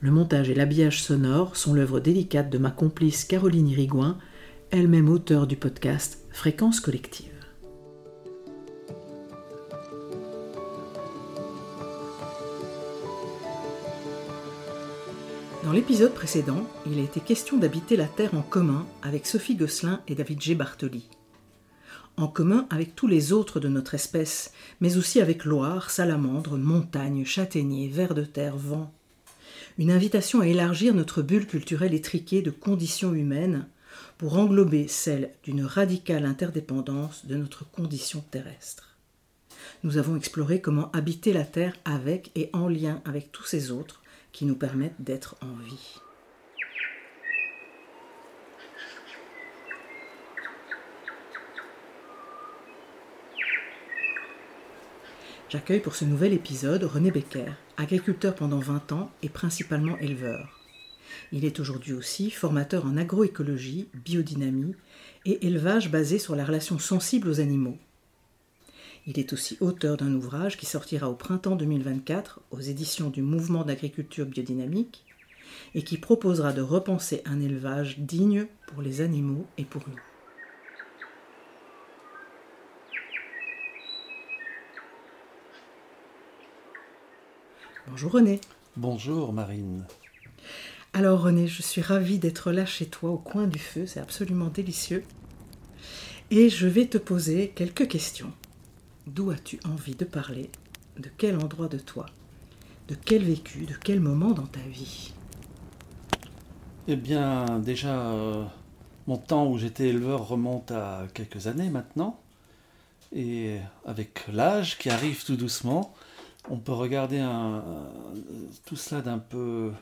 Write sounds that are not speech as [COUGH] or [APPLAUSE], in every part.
Le montage et l'habillage sonore sont l'œuvre délicate de ma complice Caroline Irigouin, elle-même auteure du podcast Fréquence collective. Dans l'épisode précédent, il a été question d'habiter la Terre en commun avec Sophie Gosselin et David G. Bartoli. En commun avec tous les autres de notre espèce, mais aussi avec Loire, salamandre, montagne, châtaignier, vers de terre, vent. Une invitation à élargir notre bulle culturelle étriquée de conditions humaines pour englober celle d'une radicale interdépendance de notre condition terrestre. Nous avons exploré comment habiter la Terre avec et en lien avec tous ces autres qui nous permettent d'être en vie. J'accueille pour ce nouvel épisode René Becker, agriculteur pendant 20 ans et principalement éleveur. Il est aujourd'hui aussi formateur en agroécologie, biodynamie et élevage basé sur la relation sensible aux animaux. Il est aussi auteur d'un ouvrage qui sortira au printemps 2024 aux éditions du Mouvement d'agriculture biodynamique et qui proposera de repenser un élevage digne pour les animaux et pour nous. Bonjour René. Bonjour Marine. Alors René, je suis ravie d'être là chez toi au coin du feu, c'est absolument délicieux. Et je vais te poser quelques questions. D'où as-tu envie de parler? De quel endroit de toi? De quel vécu? De quel moment dans ta vie? Eh bien, déjà, euh, mon temps où j'étais éleveur remonte à quelques années maintenant. Et avec l'âge qui arrive tout doucement, on peut regarder tout cela d'un peu,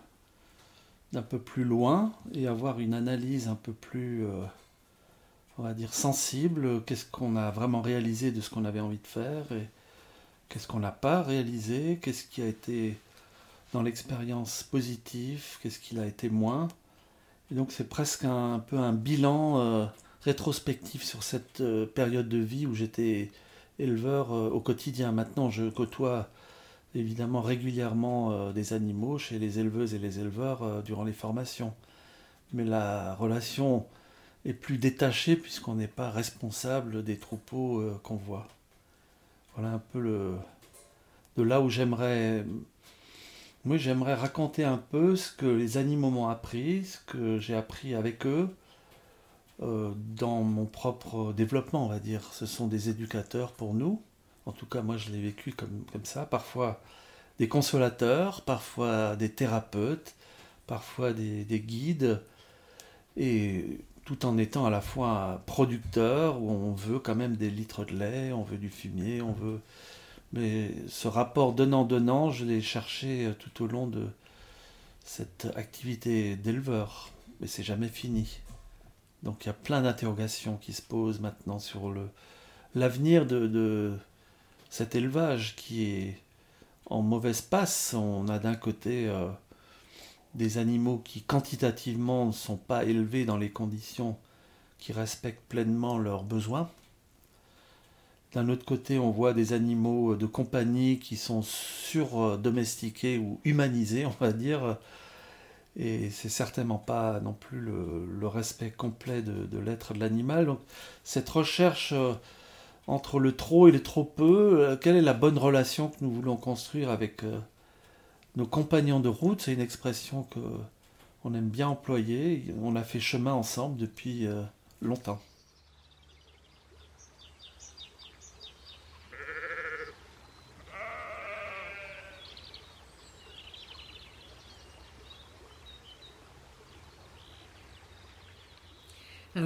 d'un peu plus loin et avoir une analyse un peu plus... Euh, on va dire, sensible, qu'est-ce qu'on a vraiment réalisé de ce qu'on avait envie de faire et qu'est-ce qu'on n'a pas réalisé, qu'est-ce qui a été dans l'expérience positive, qu'est-ce qui a été moins? Et donc c'est presque un, peu un bilan euh, rétrospectif sur cette euh, période de vie où j'étais éleveur au quotidien. Maintenant je côtoie évidemment régulièrement des animaux chez les éleveuses et les éleveurs durant les formations. Mais la relation est plus détaché puisqu'on n'est pas responsable des troupeaux euh, qu'on voit. Voilà un peu le de là où j'aimerais moi j'aimerais raconter un peu ce que les animaux m'ont appris, ce que j'ai appris avec eux euh, dans mon propre développement, on va dire. Ce sont des éducateurs pour nous. En tout cas, moi je l'ai vécu comme, comme ça. Parfois des consolateurs, parfois des thérapeutes, parfois des, des guides. Et tout en étant à la fois producteur, où on veut quand même des litres de lait, on veut du fumier, on veut... Mais ce rapport donnant-donnant, je l'ai cherché tout au long de cette activité d'éleveur. Mais c'est jamais fini. Donc il y a plein d'interrogations qui se posent maintenant sur l'avenir de, cet élevage qui est en mauvaise passe. On a d'un côté... Euh, des animaux qui quantitativement ne sont pas élevés dans les conditions qui respectent pleinement leurs besoins. D'un autre côté, on voit des animaux de compagnie qui sont sur-domestiqués ou humanisés, [LAUGHS] on va dire. Et c'est certainement pas non plus le, respect complet de, l'être de l'animal. Donc, cette recherche euh, entre le trop et le trop peu, euh, quelle est la bonne relation que nous voulons construire avec euh, nos compagnons de route? C'est une expression que on aime bien employer. On a fait chemin ensemble depuis longtemps.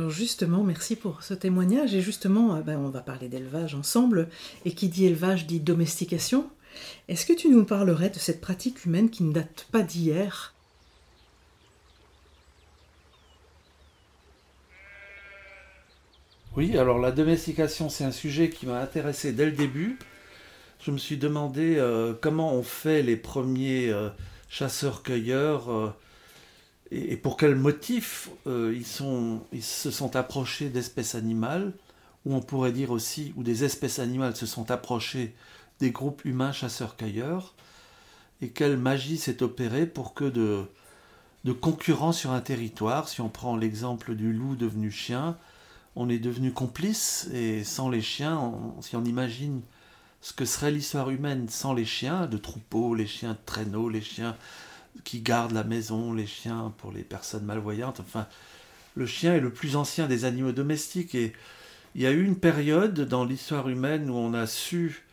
Justement, merci pour ce témoignage. Et justement, euh, ben, on va parler d'élevage ensemble. Et qui dit élevage dit domestication. Est-ce que tu nous parlerais de cette pratique humaine qui ne date pas d'hier? Oui, alors la domestication, c'est un sujet qui m'a intéressé dès le début. Je me suis demandé euh, comment on fait les premiers euh, chasseurs-cueilleurs et, pour quel motif euh, ils, se sont approchés d'espèces animales, ou on pourrait dire aussi, où des espèces animales se sont approchées des groupes humains chasseurs-cueilleurs, et quelle magie s'est opérée pour que de, concurrents sur un territoire, si on prend l'exemple du loup devenu chien, on est devenu complice, et sans les chiens, si on imagine ce que serait l'histoire humaine sans les chiens, de troupeaux, les chiens de traîneau, les chiens qui gardent la maison, les chiens pour les personnes malvoyantes. Enfin, le chien est le plus ancien des animaux domestiques et il y a eu une période dans l'histoire humaine où on a su,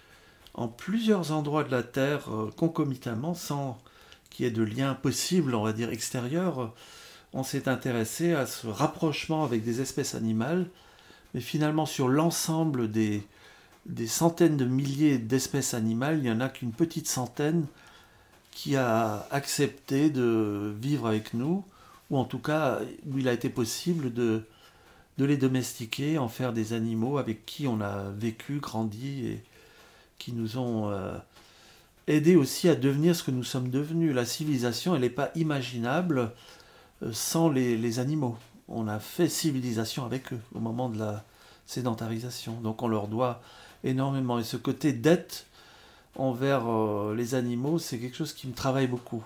en plusieurs endroits de la Terre, euh, concomitamment, sans qu'il y ait de lien possible, on va dire extérieur, on s'est intéressé à ce rapprochement avec des espèces animales, mais finalement sur l'ensemble des, des centaines de milliers d'espèces animales, il n'y en a qu'une petite centaine qui a accepté de vivre avec nous, ou en tout cas où il a été possible de, les domestiquer, en faire des animaux avec qui on a vécu, grandi et qui nous ont euh, aidés aussi à devenir ce que nous sommes devenus. La civilisation, elle n'est pas imaginable euh, sans les, les, animaux. On a fait civilisation avec eux au moment de la sédentarisation. Donc on leur doit énormément. Et ce côté dette envers euh, les animaux, c'est quelque chose qui me travaille beaucoup.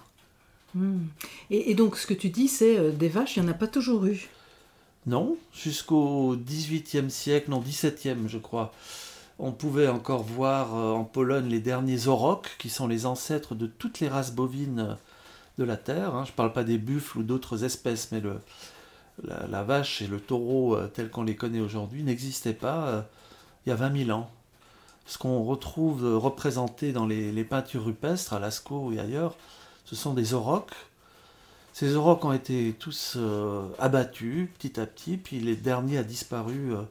Hmm. Et, donc, ce que tu dis, c'est euh, des vaches, il n'y en a pas toujours eu Non, jusqu'au XVIIIe siècle, non, XVIIe, je crois. On pouvait encore voir euh, en Pologne les derniers aurochs, qui sont les ancêtres de toutes les races bovines de la Terre. Hein. Je ne parle pas des buffles ou d'autres espèces, mais le, la, vache et le taureau, tels qu'on les connaît aujourd'hui, n'existaient pas il y a 20 000 ans ce qu'on retrouve représenté dans les, peintures rupestres à Lascaux et ailleurs, ce sont des aurochs. Ces aurochs ont été tous euh, abattus petit à petit, puis les derniers a disparu euh,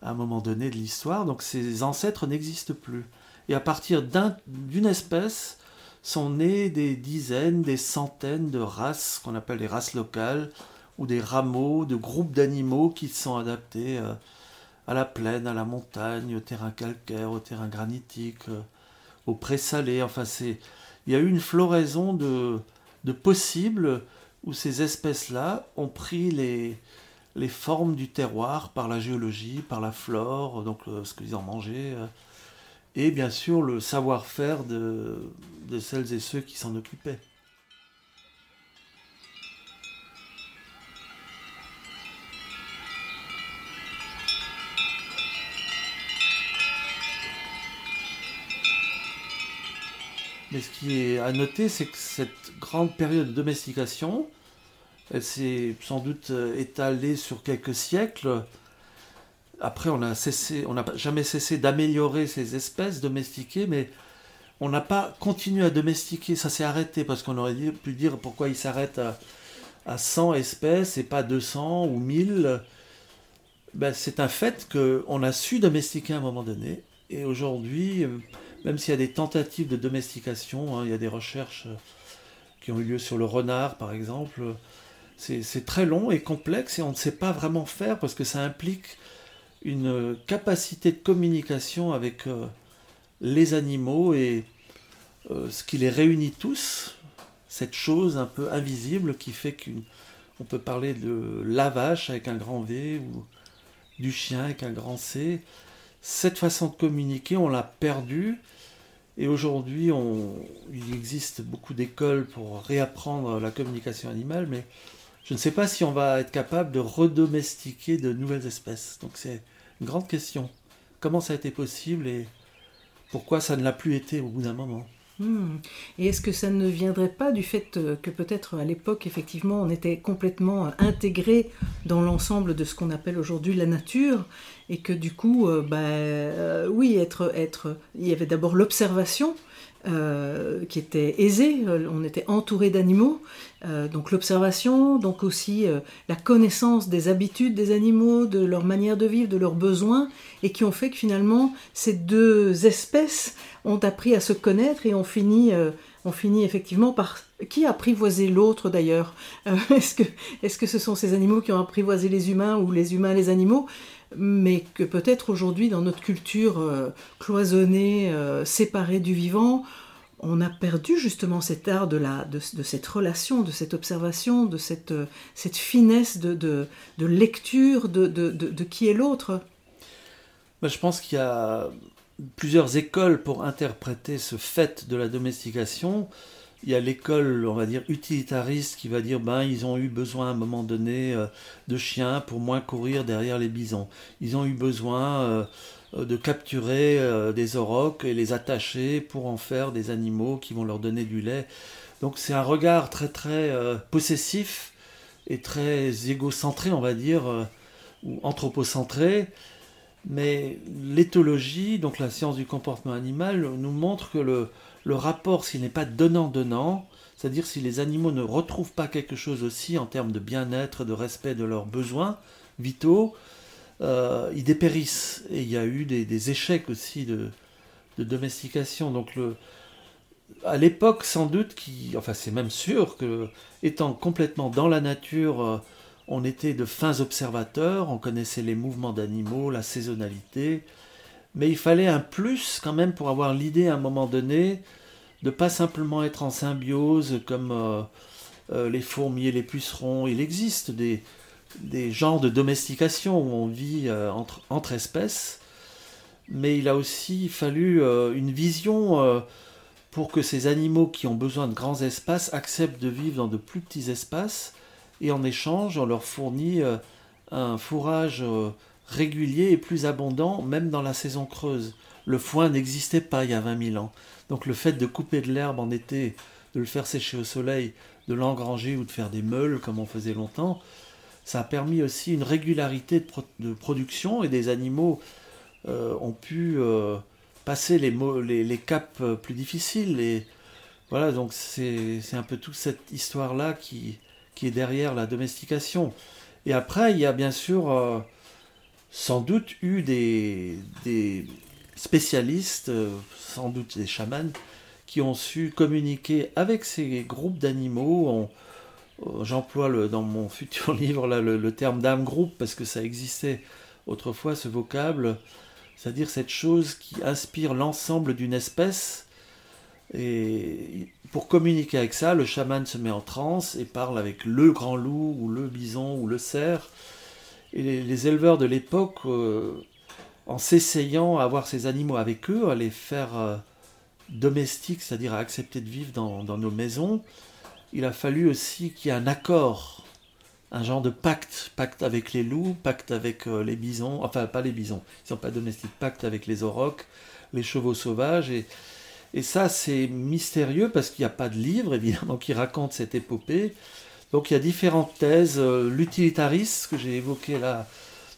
à un moment donné de l'histoire, donc ces ancêtres n'existent plus. Et à partir d'une espèce sont nées des dizaines, des centaines de races qu'on appelle les races locales, ou des rameaux, de groupes d'animaux qui sont adaptés. Euh, à la plaine, à la montagne, au terrain calcaire, au terrain granitique, euh, au présalé. Enfin, il y a eu une floraison de, possibles où ces espèces-là ont pris les, formes du terroir par la géologie, par la flore, donc euh, ce qu'ils en mangeaient, euh, et bien sûr le savoir-faire de celles et ceux qui s'en occupaient. Mais ce qui est à noter, c'est que cette grande période de domestication, elle s'est sans doute euh, étalée sur quelques siècles. Après, on n'a jamais cessé d'améliorer ces espèces domestiquées, mais on n'a pas continué à domestiquer. Ça s'est arrêté parce qu'on aurait pu dire pourquoi il s'arrête à, à 100 espèces et pas 200 ou 1000. Ben, c'est un fait qu'on a su domestiquer à un moment donné. Et aujourd'hui, euh, même s'il y a des tentatives de domestication, hein, il y a des recherches euh, qui ont eu lieu sur le renard par exemple, c'est très long et complexe et on ne sait pas vraiment faire parce que ça implique une capacité de communication avec euh, les animaux et euh, ce qui les réunit tous, cette chose un peu invisible qui fait qu'on peut parler de la vache avec un grand V ou du chien avec un grand C cette façon de communiquer, on l'a perdue. Et aujourd'hui, il existe beaucoup d'écoles pour réapprendre la communication animale, mais je ne sais pas si on va être capable de redomestiquer de nouvelles espèces. Donc c'est une grande question. Comment ça a été possible et pourquoi ça ne l'a plus été au bout d'un moment? Hmm. Et est-ce que ça ne viendrait pas du fait euh, que peut-être à l'époque, effectivement, on était complètement euh, intégré dans l'ensemble de ce qu'on appelle aujourd'hui la nature et que du coup, euh, bah, oui, être, être, il y avait d'abord l'observation qui était aisée, on était entouré d'animaux, donc l'observation, donc aussi la connaissance des habitudes des animaux, de leur manière de vivre, de leurs besoins, et qui ont fait que finalement ces deux espèces ont appris à se connaître et ont fini, euh, fini effectivement par... Qui a apprivoisé l'autre d'ailleurs [LAUGHS] euh, Est-ce que, est que ce sont ces animaux qui ont apprivoisé les humains ou les humains les animaux? Mais que peut-être aujourd'hui dans notre culture euh, cloisonnée, séparée du vivant, on a perdu justement cet art de, la, de, cette relation, de cette observation, de cette, cette finesse de, de, de lecture de, de, qui est l'autre? Je pense qu'il y a plusieurs écoles pour interpréter ce fait de la domestication. Il y a l'école, on va dire, utilitariste qui va dire ben ils ont eu besoin à un moment donné euh, de chiens pour moins courir derrière les bisons. Ils ont eu besoin euh, de capturer euh, des aurochs et les attacher pour en faire des animaux qui vont leur donner du lait. Donc c'est un regard très très possessif et très égocentré, on va dire, ou anthropocentré mais l'éthologie, donc la science du comportement animal, nous montre que le, rapport, s'il n'est pas donnant-donnant, c'est-à-dire si les animaux ne retrouvent pas quelque chose aussi en termes de bien-être, de respect de leurs besoins vitaux, euh, ils dépérissent. Et il y a eu des, échecs aussi de, domestication. Donc le, à l'époque, sans doute, qui, enfin c'est même sûr que, étant complètement dans la nature, euh, on était de fins observateurs, on connaissait les mouvements d'animaux, la saisonnalité, mais il fallait un plus quand même pour avoir l'idée à un moment donné de pas simplement être en symbiose comme euh, euh, les fourmis et les pucerons. Il existe des, genres de domestication où on vit euh, entre, espèces, mais il a aussi fallu une vision pour que ces animaux qui ont besoin de grands espaces acceptent de vivre dans de plus petits espaces et en échange, on leur fournit euh, un fourrage euh, régulier et plus abondant, même dans la saison creuse. Le foin n'existait pas il y a 20 000 ans. Donc le fait de couper de l'herbe en été, de le faire sécher au soleil, de l'engranger ou de faire des meules comme on faisait longtemps, ça a permis aussi une régularité de, production et des animaux euh, ont pu passer les, les, les, caps plus difficiles. Et voilà, donc c'est un peu toute cette histoire-là qui, derrière la domestication. Et après, il y a bien sûr euh, sans doute eu des, spécialistes, euh, sans doute des chamans, qui ont su communiquer avec ces groupes d'animaux. Euh, j'emploie dans mon [LAUGHS] futur livre le, terme d'âme groupe parce que ça existait autrefois ce vocable, c'est-à-dire cette chose qui inspire l'ensemble d'une espèce et pour communiquer avec ça, le chaman se met en transe et parle avec le grand loup ou le bison ou le cerf. Et les, éleveurs de l'époque, euh, en s'essayant à avoir ces animaux avec eux, à les faire euh, domestiques, c'est-à-dire à accepter de vivre dans, nos maisons, il a fallu aussi qu'il y ait un accord, un genre de pacte, pacte avec les loups, pacte avec euh, les bisons, enfin pas les bisons, ils ne sont pas domestiques, pacte avec les aurochs, les chevaux sauvages, et ça, c'est mystérieux parce qu'il n'y a pas de livre, évidemment, qui raconte cette épopée. Donc il y a différentes thèses. Euh, l'utilitarisme, que j'ai évoqué là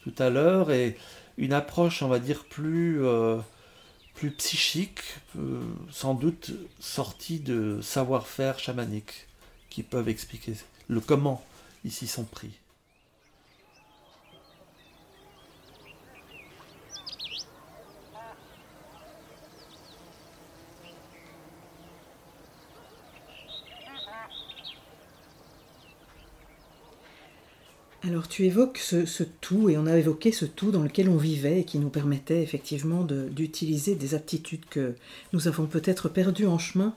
tout à l'heure, et une approche, on va dire, plus, euh, psychique, euh, sans doute sortie de savoir-faire chamanique, qui peuvent expliquer le comment ici sont pris. Alors tu évoques ce, tout, et on a évoqué ce tout dans lequel on vivait et qui nous permettait effectivement d'utiliser des aptitudes que nous avons peut-être perdues en chemin.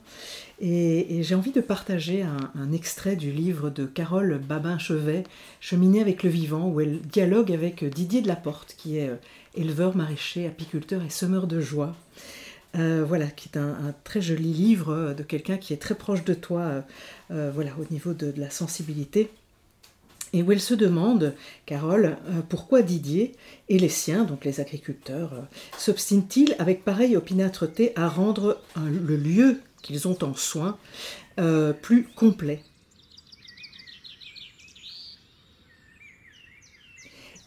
Et, j'ai envie de partager un, extrait du livre de Carole Babin-Chevet, Cheminer avec le vivant, où elle dialogue avec Didier de Laporte, qui est euh, éleveur, maraîcher, apiculteur et semeur de joie. Euh, voilà, qui est un, très joli livre de quelqu'un qui est très proche de toi, voilà, au niveau de, la sensibilité. Et où elle se demande, Carole, pourquoi Didier et les siens, donc les agriculteurs, s'obstinent-ils avec pareille opiniâtreté à rendre le lieu qu'ils ont en soin plus complet?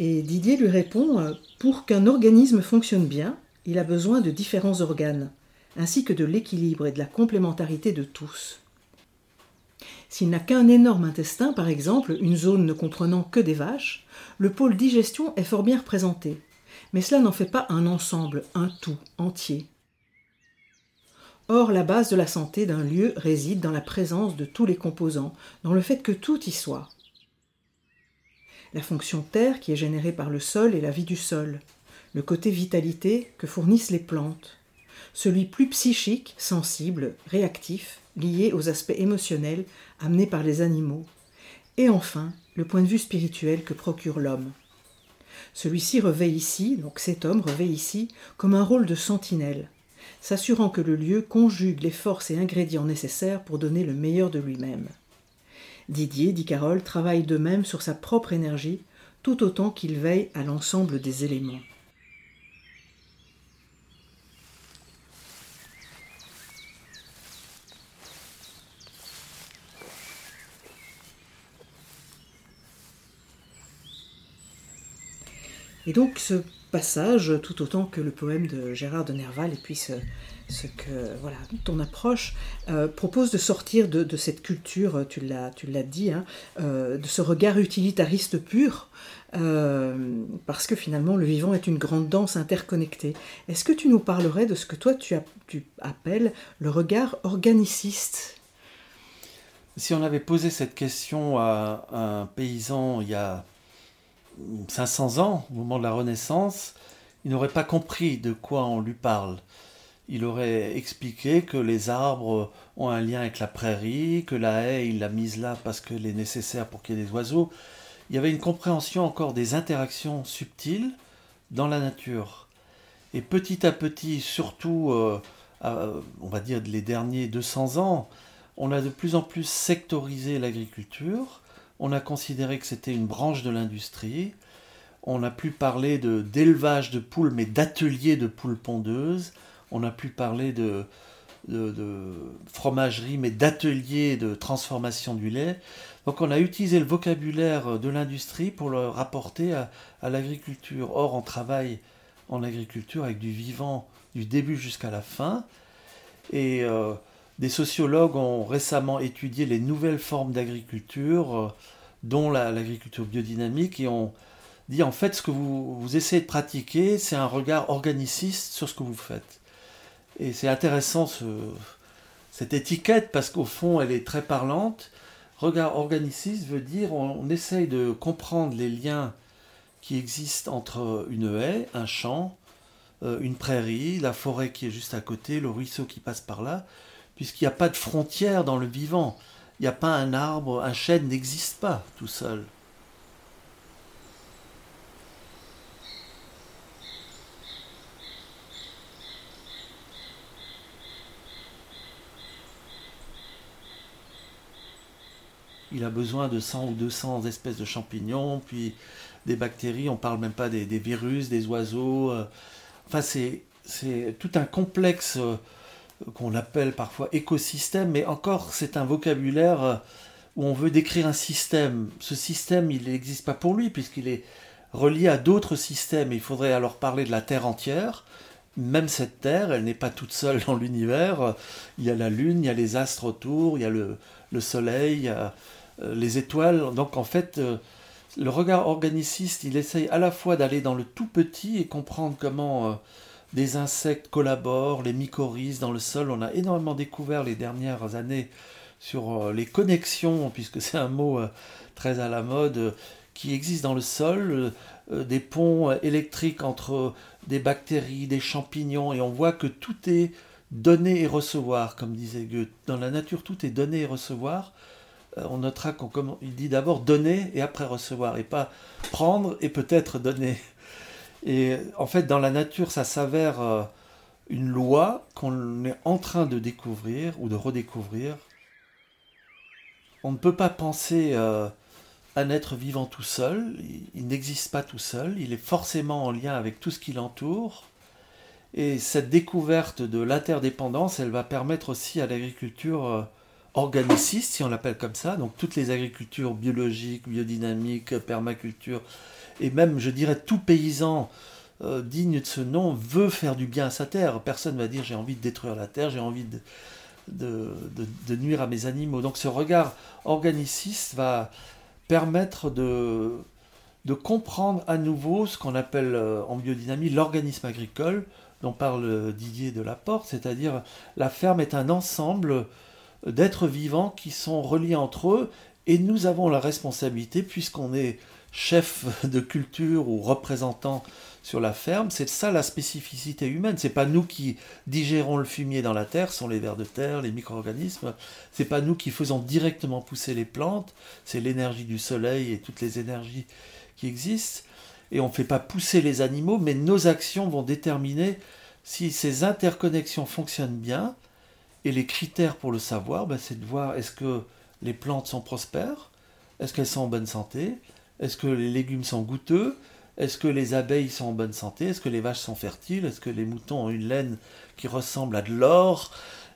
Et Didier lui répond euh, Pour qu'un organisme fonctionne bien, il a besoin de différents organes, ainsi que de l'équilibre et de la complémentarité de tous. S'il n'a qu'un énorme intestin, par exemple, une zone ne comprenant que des vaches, le pôle digestion est fort bien représenté. Mais cela n'en fait pas un ensemble, un tout, entier. Or, la base de la santé d'un lieu réside dans la présence de tous les composants, dans le fait que tout y soit la fonction terre qui est générée par le sol et la vie du sol, le côté vitalité que fournissent les plantes, celui plus psychique, sensible, réactif, lié aux aspects émotionnels amenés par les animaux, et enfin le point de vue spirituel que procure l'homme. Celui-ci revêt ici, donc cet homme revêt ici, comme un rôle de sentinelle, s'assurant que le lieu conjugue les forces et ingrédients nécessaires pour donner le meilleur de lui-même. Didier, dit Carole, travaille de même sur sa propre énergie, tout autant qu'il veille à l'ensemble des éléments. Et donc ce passage, tout autant que le poème de Gérard de Nerval, et puis ce, que voilà, ton approche euh, propose de sortir de, cette culture, tu l'as, tu l'as dit, hein, euh, de ce regard utilitariste pur, euh, parce que finalement le vivant est une grande danse interconnectée. Est-ce que tu nous parlerais de ce que toi tu, tu appelles le regard organiciste? Si on avait posé cette question à un paysan il y a 500 ans, au moment de la Renaissance, il n'aurait pas compris de quoi on lui parle. Il aurait expliqué que les arbres ont un lien avec la prairie, que la haie, il l'a mise là parce qu'elle est nécessaire pour qu'il y ait des oiseaux. Il y avait une compréhension encore des interactions subtiles dans la nature. Et petit à petit, surtout, euh, on va dire les derniers 200 ans, on a de plus en plus sectorisé l'agriculture on a considéré que c'était une branche de l'industrie. On n'a plus parlé d'élevage de poules, mais d'ateliers de poules pondeuses. On n'a plus parlé de, fromagerie, mais d'ateliers de transformation du lait. Donc on a utilisé le vocabulaire de l'industrie pour le rapporter à, l'agriculture. Or, on travaille en agriculture avec du vivant du début jusqu'à la fin. Et euh, des sociologues ont récemment étudié les nouvelles formes d'agriculture, euh, dont l'agriculture biodynamique, et ont dit en fait ce que vous, essayez de pratiquer, c'est un regard organiciste sur ce que vous faites. Et c'est intéressant cette étiquette parce qu'au fond elle est très parlante. Regard organiciste veut dire on, on essaye de comprendre les liens qui existent entre une haie, un champ, euh, une prairie, la forêt qui est juste à côté, le ruisseau qui passe par là, puisqu'il n'y a pas de frontière dans le vivant. Il n'y a pas un arbre, un chêne n'existe pas tout seul. Il a besoin de 100 ou 200 espèces de champignons, puis des bactéries, on ne parle même pas des, virus, des oiseaux. Euh. Enfin, c'est tout un complexe euh, qu'on appelle parfois écosystème, mais encore c'est un vocabulaire euh, où on veut décrire un système. Ce système, il n'existe pas pour lui, puisqu'il est relié à d'autres systèmes. Il faudrait alors parler de la Terre entière. Même cette Terre, elle n'est pas toute seule dans l'univers. Il y a la Lune, il y a les astres autour, il y a le, Soleil, il y a euh, les étoiles. Donc en fait, euh, le regard organiciste, il essaye à la fois d'aller dans le tout petit et comprendre comment des insectes collaborent, les mycorhizes dans le sol. On a énormément découvert les dernières années sur euh, les connexions, [LAUGHS] puisque c'est un mot euh, très à la mode, euh, qui existent dans le sol, des ponts électriques entre des bactéries, des champignons, et on voit que tout est donner et recevoir, comme disait Goethe. Dans la nature, tout est donner et recevoir. On notera qu'il dit d'abord donner et après recevoir, et pas prendre et peut-être donner. Et en fait, dans la nature, ça s'avère euh, une loi qu'on est en train de découvrir ou de redécouvrir. On ne peut pas penser euh, un être vivant tout seul, il n'existe pas tout seul, il est forcément en lien avec tout ce qui l'entoure. Et cette découverte de l'interdépendance, elle va permettre aussi à l'agriculture euh, organiciste, si on l'appelle comme ça, donc toutes les agricultures biologiques, biodynamiques, permaculture, et même, je dirais, tout paysan euh, digne de ce nom veut faire du bien à sa terre. Personne ne va dire j'ai envie de détruire la terre, j'ai envie de, de, nuire à mes animaux. Donc ce regard organiciste va permettre de, de comprendre à nouveau ce qu'on appelle euh, en biodynamie l'organisme agricole dont parle Didier de la Porte, c'est-à-dire la ferme est un ensemble d'êtres vivants qui sont reliés entre eux et nous avons la responsabilité, puisqu'on est chef de culture ou représentant sur la ferme, c'est ça la spécificité humaine. C'est pas nous qui digérons le fumier dans la terre, ce sont les vers de terre, les micro-organismes. C'est pas nous qui faisons directement pousser les plantes, c'est l'énergie du soleil et toutes les énergies qui existent. Et on ne fait pas pousser les animaux, mais nos actions vont déterminer si ces interconnexions fonctionnent bien. Et les critères pour le savoir, ben, c'est de voir est-ce que les plantes sont prospères, est-ce qu'elles sont en bonne santé, est-ce que les légumes sont goûteux? Est-ce que les abeilles sont en bonne santé? Est-ce que les vaches sont fertiles? Est-ce que les moutons ont une laine qui ressemble à de l'or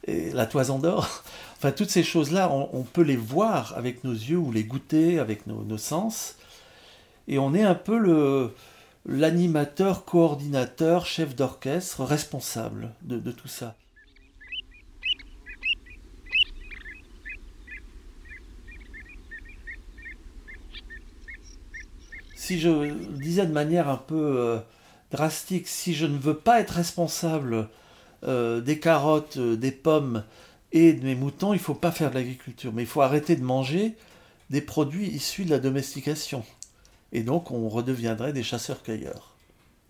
et la toison d'or? [LAUGHS] Enfin, toutes ces choses-là, on, peut les voir avec nos yeux ou les goûter avec nos, sens. Et on est un peu le, l'animateur, coordinateur, chef d'orchestre, responsable de tout ça. Si je disais de manière un peu euh, drastique, si je ne veux pas être responsable euh, des carottes, euh, des pommes et de mes moutons, il ne faut pas faire de l'agriculture. Mais il faut arrêter de manger des produits issus de la domestication. Et donc on redeviendrait des chasseurs-cueilleurs.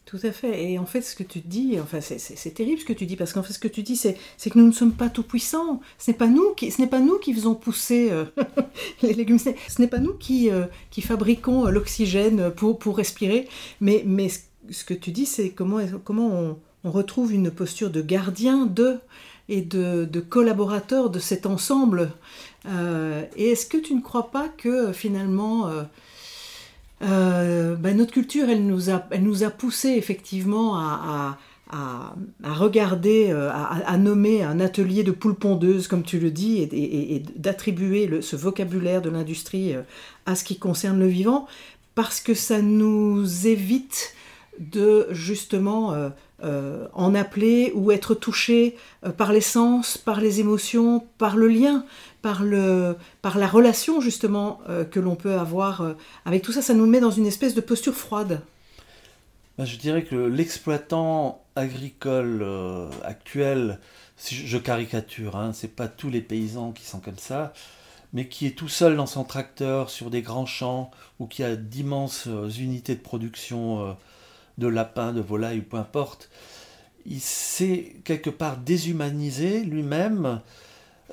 Tout à fait. Et en fait, ce que tu dis, enfin, c'est terrible ce que tu dis, parce qu'en fait, ce que tu dis, c'est que nous ne sommes pas tout puissants. Ce n'est pas nous qui, ce n'est pas nous qui faisons pousser euh, [LAUGHS] les légumes. Ce n'est pas nous qui, euh, fabriquons euh, l'oxygène pour, respirer. Mais, ce que tu dis, c'est comment, on, retrouve une posture de gardien de et de collaborateur de cet ensemble. et est-ce que tu ne crois pas que finalement euh, ben, notre culture, elle nous a, elle nous a poussé effectivement à, regarder, euh, à, nommer un atelier de poules pondeuses, comme tu le dis, et, et, d'attribuer ce vocabulaire de l'industrie euh, à ce qui concerne le vivant, parce que ça nous évite de justement en appeler ou être touché par les sens, par les émotions, par le lien, par, le, par la relation justement euh, que l'on peut avoir euh, avec tout ça, ça nous met dans une espèce de posture froide. Ben, je dirais que l'exploitant agricole euh, actuel, si je, caricature, hein, c'est pas tous les paysans qui sont comme ça, mais qui est tout seul dans son tracteur sur des grands champs ou qui a d'immenses unités de production de lapins, de volailles ou peu importe, il s'est quelque part déshumanisé lui-même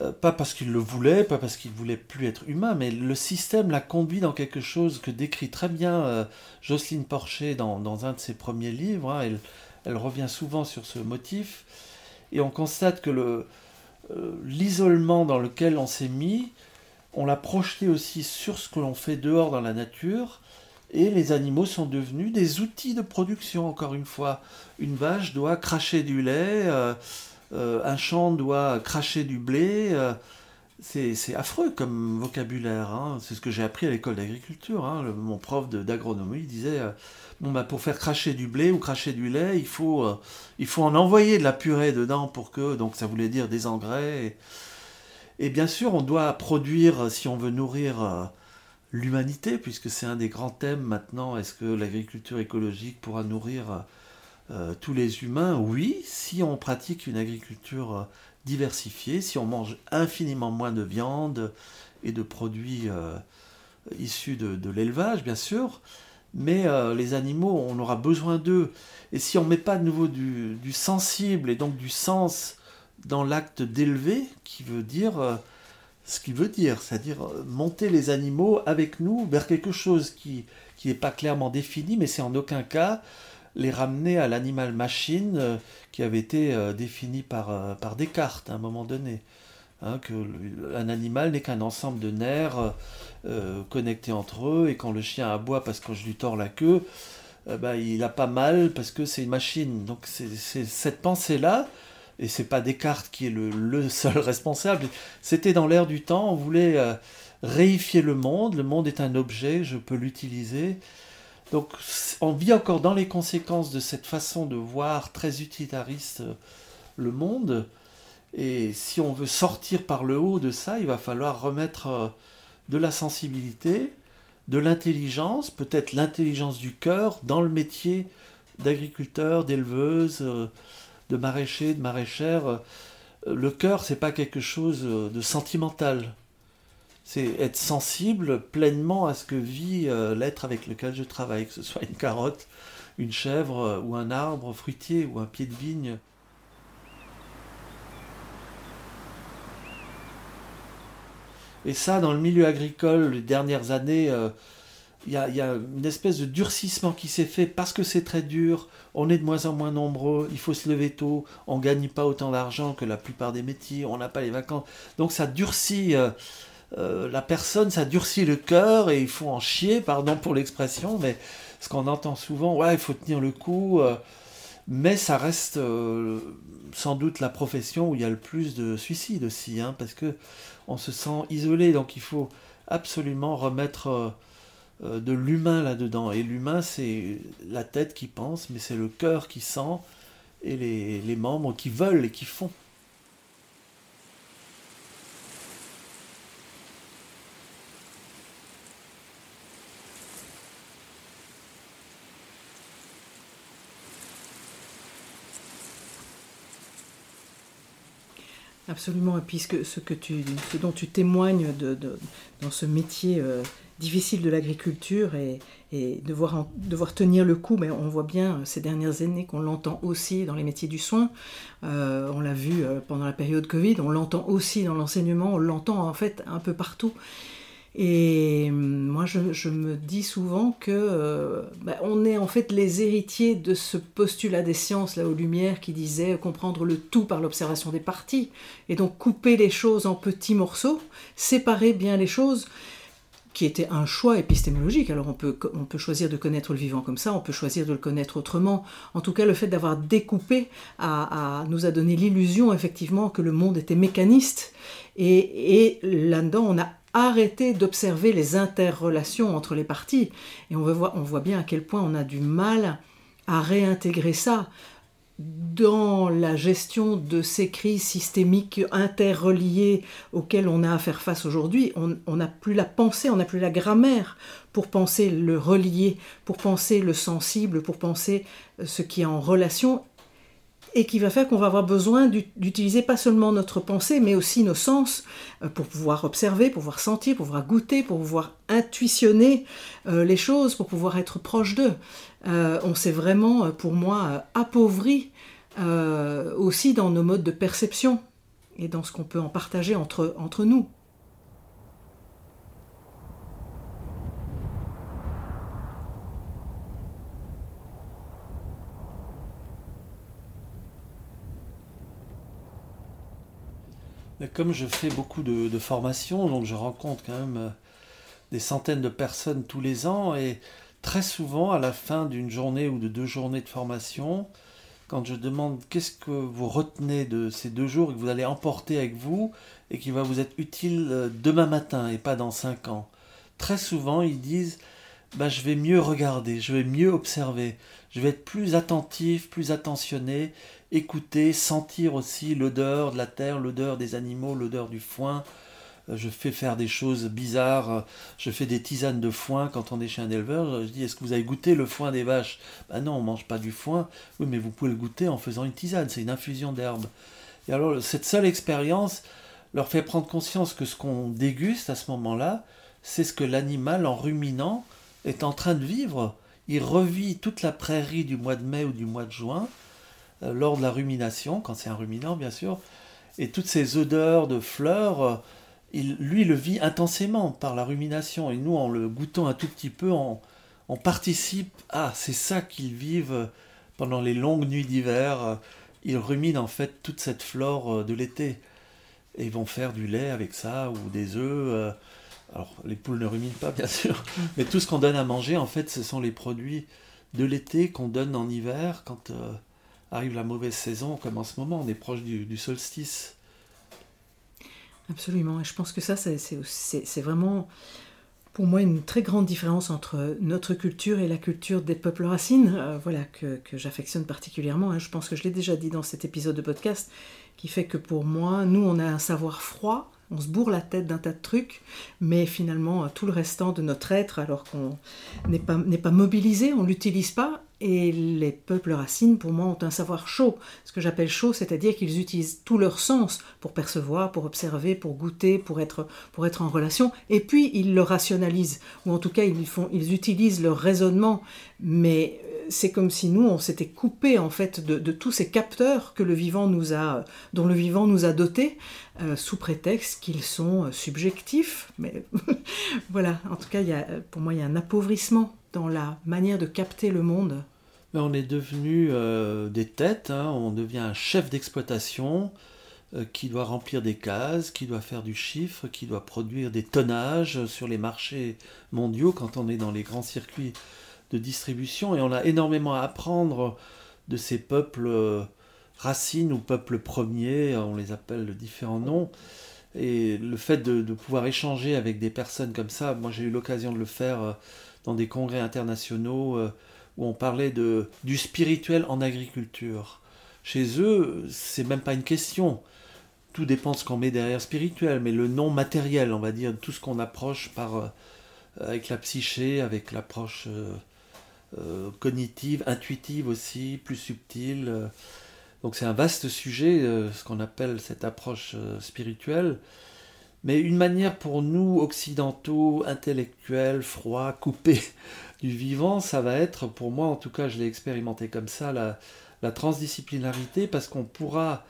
euh, pas parce qu'il le voulait, pas parce qu'il voulait plus être humain, mais le système l'a conduit dans quelque chose que décrit très bien euh, Jocelyne Porcher dans, un de ses premiers livres. Hein. elle, revient souvent sur ce motif. Et on constate que le, euh, l'isolement dans lequel on s'est mis, on l'a projeté aussi sur ce que l'on fait dehors dans la nature. Et les animaux sont devenus des outils de production, encore une fois. Une vache doit cracher du lait. Euh, un champ doit cracher du blé. Euh, c'est affreux comme vocabulaire. Hein. C'est ce que j'ai appris à l'école d'agriculture. Hein. Mon prof d'agronomie disait euh, bon, bah, pour faire cracher du blé ou cracher du lait, il faut, il faut en envoyer de la purée dedans pour que. Donc ça voulait dire des engrais. Et, bien sûr, on doit produire, si on veut nourrir l'humanité, puisque c'est un des grands thèmes maintenant est-ce que l'agriculture écologique pourra nourrir euh, tous les humains, oui, si on pratique une agriculture euh, diversifiée, si on mange infiniment moins de viande et de produits euh, issus de, l'élevage, bien sûr, mais les animaux, on aura besoin d'eux. Et si on ne met pas de nouveau du, sensible et donc du sens dans l'acte d'élever, qui veut dire ce qu'il veut dire, c'est-à-dire monter les animaux avec nous vers quelque chose qui n'est pas clairement défini, mais c'est en aucun cas les ramener à l'animal machine euh, qui avait été euh, défini par, euh, par Descartes à un moment donné. Hein, que un animal n'est qu'un ensemble de nerfs connectés entre eux, et quand le chien aboie parce que je lui tords la queue, bah, il a pas mal parce que c'est une machine. Donc c'est cette pensée-là, et c'est pas Descartes qui est le, seul [LAUGHS] responsable, c'était dans l'air du temps, on voulait réifier le monde, le monde est un objet, je peux l'utiliser, donc on vit encore dans les conséquences de cette façon de voir très utilitariste euh, le monde. Et si on veut sortir par le haut de ça, il va falloir remettre euh, de la sensibilité, de l'intelligence, peut-être l'intelligence du cœur dans le métier d'agriculteur, d'éleveuse, euh, de maraîcher, de maraîchère. Le cœur, c'est pas quelque chose de sentimental c'est être sensible pleinement à ce que vit euh, l'être avec lequel je travaille, que ce soit une carotte, une chèvre euh, ou un arbre fruitier ou un pied de vigne. Et ça, dans le milieu agricole, les dernières années, euh, il y, a une espèce de durcissement qui s'est fait parce que c'est très dur, on est de moins en moins nombreux, il faut se lever tôt, on ne gagne pas autant d'argent que la plupart des métiers, on n'a pas les vacances. Donc ça durcit euh, la personne, ça durcit le cœur et il faut en chier, pardon pour l'expression, mais ce qu'on entend souvent, ouais, il faut tenir le coup, euh, mais ça reste euh, sans doute la profession où il y a le plus de suicides aussi, hein, parce que on se sent isolé, donc il faut absolument remettre de l'humain là-dedans. Et l'humain, c'est la tête qui pense, mais c'est le cœur qui sent et les membres qui veulent et qui font. Absolument. Et puis ce, que tu, dont tu témoignes dans ce métier euh, difficile de l'agriculture et, devoir, tenir le coup, mais on voit bien euh, ces dernières années qu'on l'entend aussi dans les métiers du soin. Euh, on l'a vu pendant la période Covid, on l'entend aussi dans l'enseignement, on l'entend en fait un peu partout. Et moi, je, me dis souvent que euh, bah, on est en fait les héritiers de ce postulat des sciences, là aux Lumières, qui disait comprendre le tout par l'observation des parties, et donc couper les choses en petits morceaux, séparer bien les choses, qui était un choix épistémologique. Alors on peut, on peut choisir de connaître le vivant comme ça, on peut choisir de le connaître autrement. En tout cas, le fait d'avoir découpé nous a donné l'illusion effectivement que le monde était mécaniste. Et, là-dedans, on a arrêter d'observer les interrelations entre les parties. Et on voit bien à quel point on a du mal à réintégrer ça dans la gestion de ces crises systémiques interreliées auxquelles on a à faire face aujourd'hui. On n'a plus la pensée, on n'a plus la grammaire pour penser le relié, pour penser le sensible, pour penser ce qui est en relation et qui va faire qu'on va avoir besoin d'utiliser pas seulement notre pensée, mais aussi nos sens euh, pour pouvoir observer, pouvoir sentir, pouvoir goûter, pour pouvoir intuitionner euh, les choses, pour pouvoir être proche d'eux. Euh, on s'est vraiment, pour moi, appauvri aussi dans nos modes de perception et dans ce qu'on peut en partager entre, nous. comme je fais beaucoup de, formations, donc je rencontre quand même euh, des centaines de personnes tous les ans et très souvent à la fin d'une journée ou de deux journées de formation, quand je demande qu'est-ce que vous retenez de ces deux jours et que vous allez emporter avec vous et qui va vous être utile euh, demain matin et pas dans cinq ans, très souvent ils disent bah, je vais mieux regarder, je vais mieux observer, je vais être plus attentif, plus attentionné écouter, sentir aussi l'odeur de la terre, l'odeur des animaux, l'odeur du foin. Euh, je fais faire des choses bizarres. Je fais des tisanes de foin quand on est chez un éleveur. Je dis Est-ce que vous avez goûté le foin des vaches? Ben non, on mange pas du foin. Oui, mais vous pouvez le goûter en faisant une tisane. C'est une infusion d'herbe. Et alors, cette seule expérience leur fait prendre conscience que ce qu'on déguste à ce moment-là, c'est ce que l'animal, en ruminant, est en train de vivre. Il revit toute la prairie du mois de mai ou du mois de juin euh, lors de la rumination, quand c'est un ruminant bien sûr, et toutes ces odeurs de fleurs, euh, il, lui le vit intensément par la rumination, et nous en le goûtant un tout petit peu, on, on participe à, c'est ça qu'ils vivent pendant les longues nuits d'hiver. Ils ruminent en fait toute cette flore de l'été. Et ils vont faire du lait avec ça ou des œufs. Alors, les poules ne ruminent pas, bien sûr, [LAUGHS] mais tout ce qu'on donne à manger, en fait, ce sont les produits de l'été qu'on donne en hiver quand euh, arrive la mauvaise saison, comme en ce moment, on est proche du, solstice. Absolument, et je pense que ça, c'est vraiment pour moi une très grande différence entre notre culture et la culture des peuples racines, euh, voilà, que, j'affectionne particulièrement. Hein. Je pense que je l'ai déjà dit dans cet épisode de podcast, qui fait que pour moi, nous, on a un savoir froid, on se bourre la tête d'un tas de trucs, mais finalement, tout le restant de notre être, alors qu'on n'est pas, pas mobilisé, on l'utilise pas, et les peuples racines, pour moi, ont un savoir chaud. Ce que j'appelle chaud, c'est-à-dire qu'ils utilisent tout leur sens pour percevoir, pour observer, pour goûter, pour être, pour être en relation. Et puis, ils le rationalisent. Ou en tout cas, ils, font, ils utilisent leur raisonnement. Mais c'est comme si nous, on s'était coupé, en fait, de, tous ces capteurs que le vivant nous a, dont le vivant nous a dotés, euh, sous prétexte qu'ils sont euh, subjectifs. Mais [LAUGHS] voilà, en tout cas, y a, pour moi, il y a un appauvrissement dans la manière de capter le monde on est devenu euh, des têtes, hein. on devient un chef d'exploitation euh, qui doit remplir des cases, qui doit faire du chiffre, qui doit produire des tonnages sur les marchés mondiaux quand on est dans les grands circuits de distribution. Et on a énormément à apprendre de ces peuples euh, racines ou peuples premiers, on les appelle de différents noms. Et le fait de, de pouvoir échanger avec des personnes comme ça, moi j'ai eu l'occasion de le faire dans des congrès internationaux où on parlait de, du spirituel en agriculture. Chez eux, c'est même pas une question. Tout dépend de ce qu'on met derrière spirituel, mais le non matériel, on va dire, tout ce qu'on approche par, euh, avec la psyché, avec l'approche euh, euh, cognitive, intuitive aussi, plus subtile. Donc c'est un vaste sujet, ce qu'on appelle cette approche spirituelle. Mais une manière pour nous, occidentaux, intellectuels, froids, coupés du vivant, ça va être, pour moi en tout cas, je l'ai expérimenté comme ça, la, transdisciplinarité, parce qu'on pourra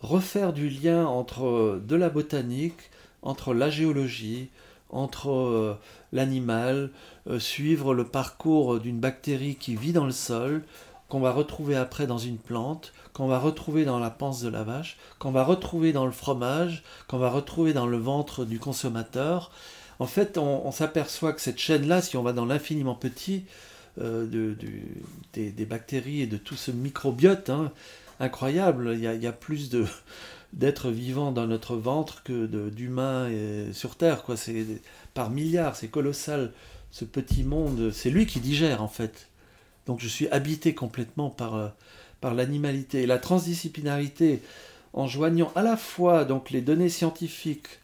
refaire du lien entre de la botanique, entre la géologie, entre euh, l'animal, euh, suivre le parcours d'une bactérie qui vit dans le sol, qu'on va retrouver après dans une plante, qu'on va retrouver dans la panse de la vache, qu'on va retrouver dans le fromage, qu'on va retrouver dans le ventre du consommateur, en fait, on, s'aperçoit que cette chaîne-là, si on va dans l'infiniment petit euh, des, bactéries et de tout ce microbiote, hein, incroyable, il y, a, plus [LAUGHS] d'êtres vivants dans notre ventre que d'humains sur Terre. Quoi. C'est par milliards, c'est colossal. Ce petit monde, c'est lui qui digère en fait. Donc je suis habité complètement par, euh, par l'animalité. Et la transdisciplinarité, en joignant à la fois donc les données scientifiques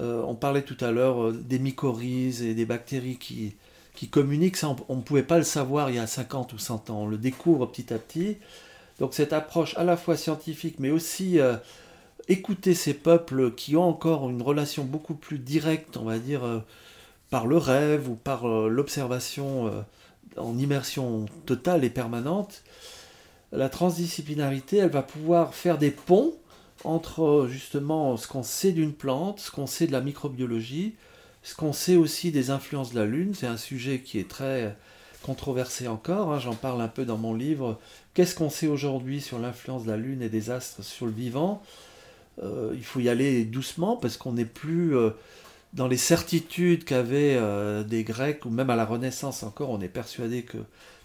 euh, on parlait tout à l'heure euh, des mycorhizes et des bactéries qui, communiquent. Ça, on ne pouvait pas le savoir il y a 50 ou 100 ans. On le découvre petit à petit. Donc cette approche à la fois scientifique, mais aussi euh, écouter ces peuples qui ont encore une relation beaucoup plus directe, on va dire, par le rêve ou par l'observation en immersion totale et permanente. La transdisciplinarité, elle va pouvoir faire des ponts entre justement ce qu'on sait d'une plante, ce qu'on sait de la microbiologie, ce qu'on sait aussi des influences de la Lune. C'est un sujet qui est très controversé encore, hein, j'en parle un peu dans mon livre. Qu'est-ce qu'on sait aujourd'hui sur l'influence de la Lune et des astres sur le vivant? Euh, Il faut y aller doucement parce qu'on n'est plus euh, dans les certitudes qu'avaient euh, des Grecs ou même à la Renaissance encore. On est persuadé que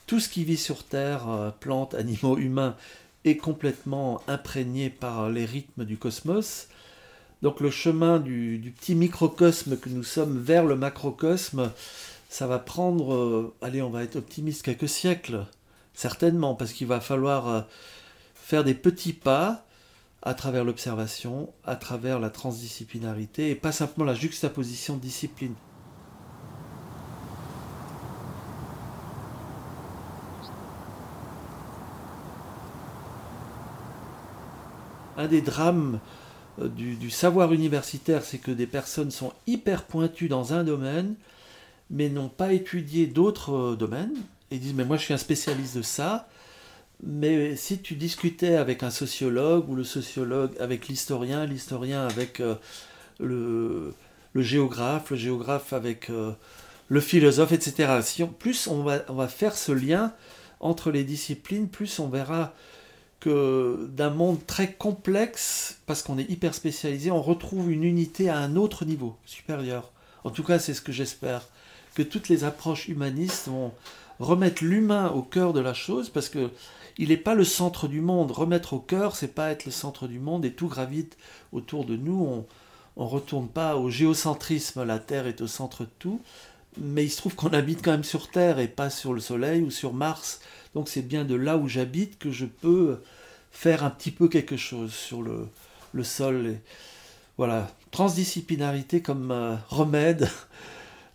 tout ce qui vit sur Terre, plantes, [LAUGHS] animaux, humains, est complètement imprégné par les rythmes du cosmos. Donc le chemin du, petit microcosme que nous sommes vers le macrocosme, ça va prendre, euh, allez, on va être optimiste, quelques siècles, certainement, parce qu'il va falloir euh, faire des petits pas à travers l'observation, à travers la transdisciplinarité, et pas simplement la juxtaposition de disciplines. Un des drames euh, du, savoir universitaire, c'est que des personnes sont hyper pointues dans un domaine, mais n'ont pas étudié d'autres euh, domaines, et disent mais moi je suis un spécialiste de ça, mais si tu discutais avec un sociologue, ou le sociologue avec l'historien, l'historien avec euh, le, géographe, le géographe avec le philosophe, etc. Plus on va faire ce lien entre les disciplines, plus on verra d'un monde très complexe, parce qu'on est hyper spécialisé, on retrouve une unité à un autre niveau, supérieur. En tout cas, c'est ce que j'espère. Que toutes les approches humanistes vont remettre l'humain au cœur de la chose, parce que il n'est pas le centre du monde. Remettre au cœur, c'est pas être le centre du monde et tout gravite autour de nous. On ne retourne pas au géocentrisme, la Terre est au centre de tout. Mais il se trouve qu'on habite quand même sur Terre et pas sur le Soleil ou sur Mars. Donc c'est bien de là où j'habite que je peux faire un petit peu quelque chose sur le, sol. voilà, transdisciplinarité comme euh, remède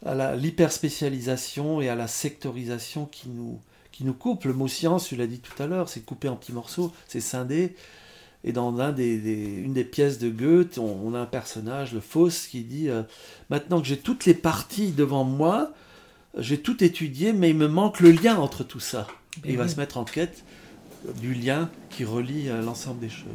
à l'hyperspécialisation et à la sectorisation qui nous, qui coupe. Le mot science, tu l'as dit tout à l'heure, c'est coupé en petits morceaux, c'est scindé. Et dans un des, une des pièces de Goethe, on, a un personnage, le Faust, qui dit euh, Maintenant que j'ai toutes les parties devant moi, j'ai tout étudié, mais il me manque le lien entre tout ça. Et il va se mettre en quête du lien qui relie euh, l'ensemble des choses.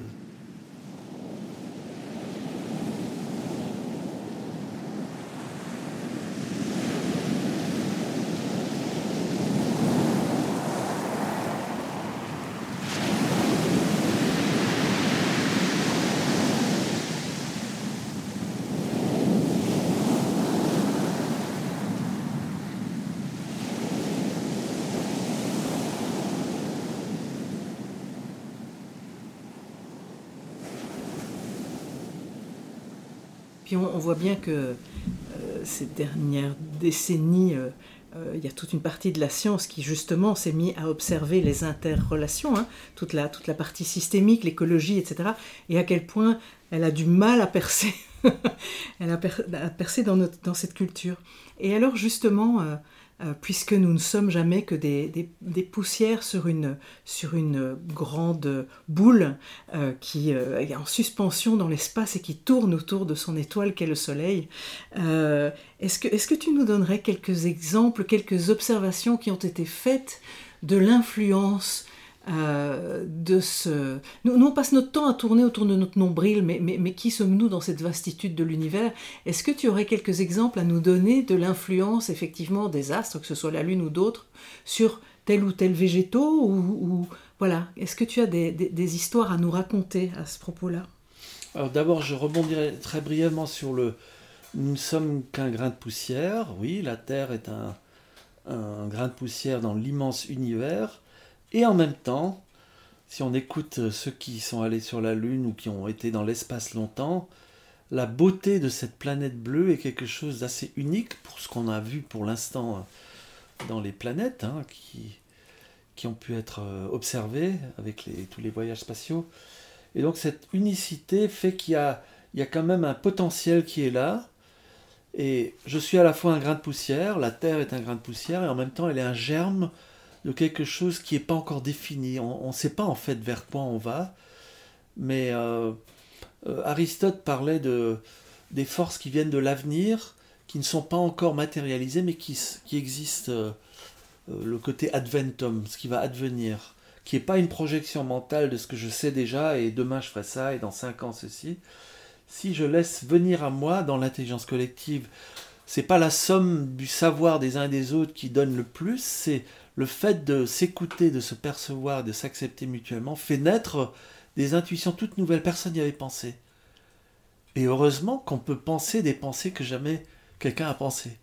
on, voit bien que euh, ces dernières décennies, euh, euh, il y a toute une partie de la science qui justement s'est mis à observer les interrelations, hein, toute, la, toute la partie systémique, l'écologie, etc. Et à quel point elle a du mal à percer, [LAUGHS] elle a, percé dans, notre, dans cette culture. Et alors justement, puisque nous ne sommes jamais que des, poussières sur une, grande boule euh, qui euh, est en suspension dans l'espace et qui tourne autour de son étoile qu'est le Soleil. est-ce que tu nous donnerais quelques exemples, quelques observations qui ont été faites de l'influence euh, de ce... Nous, on passe notre temps à tourner autour de notre nombril, mais, mais, qui sommes-nous dans cette vastitude de l'univers? Est-ce que tu aurais quelques exemples à nous donner de l'influence effectivement des astres, que ce soit la Lune ou d'autres, sur tel ou tel végétaux ou, voilà Est-ce que tu as des, des, histoires à nous raconter à ce propos-là? Alors d'abord, je rebondirai très brièvement sur le... Nous ne sommes qu'un grain de poussière. Oui, la Terre est un grain de poussière dans l'immense univers. Et en même temps, si on écoute euh, ceux qui sont allés sur la Lune ou qui ont été dans l'espace longtemps, la beauté de cette planète bleue est quelque chose d'assez unique pour ce qu'on a vu pour l'instant euh, dans les planètes hein, qui, ont pu être euh, observées avec tous les voyages spatiaux. Et donc cette unicité fait qu'il y a quand même un potentiel qui est là. Et je suis à la fois un grain de poussière, la Terre est un grain de poussière, et en même temps elle est un germe de quelque chose qui n'est pas encore défini. On ne sait pas en fait vers quoi on va, mais euh, euh, Aristote parlait de, des forces qui viennent de l'avenir, qui ne sont pas encore matérialisées, mais qui, existent, euh, le côté adventum, ce qui va advenir, qui n'est pas une projection mentale de ce que je sais déjà, et demain je ferai ça, et dans cinq ans ceci. Si je laisse venir à moi dans l'intelligence collective, c'est pas la somme du savoir des uns et des autres qui donne le plus, c'est le fait de s'écouter, de se percevoir, de s'accepter mutuellement, fait naître des intuitions toutes nouvelles. Personne n'y avait pensé. Et heureusement qu'on peut penser des pensées que jamais quelqu'un a pensées.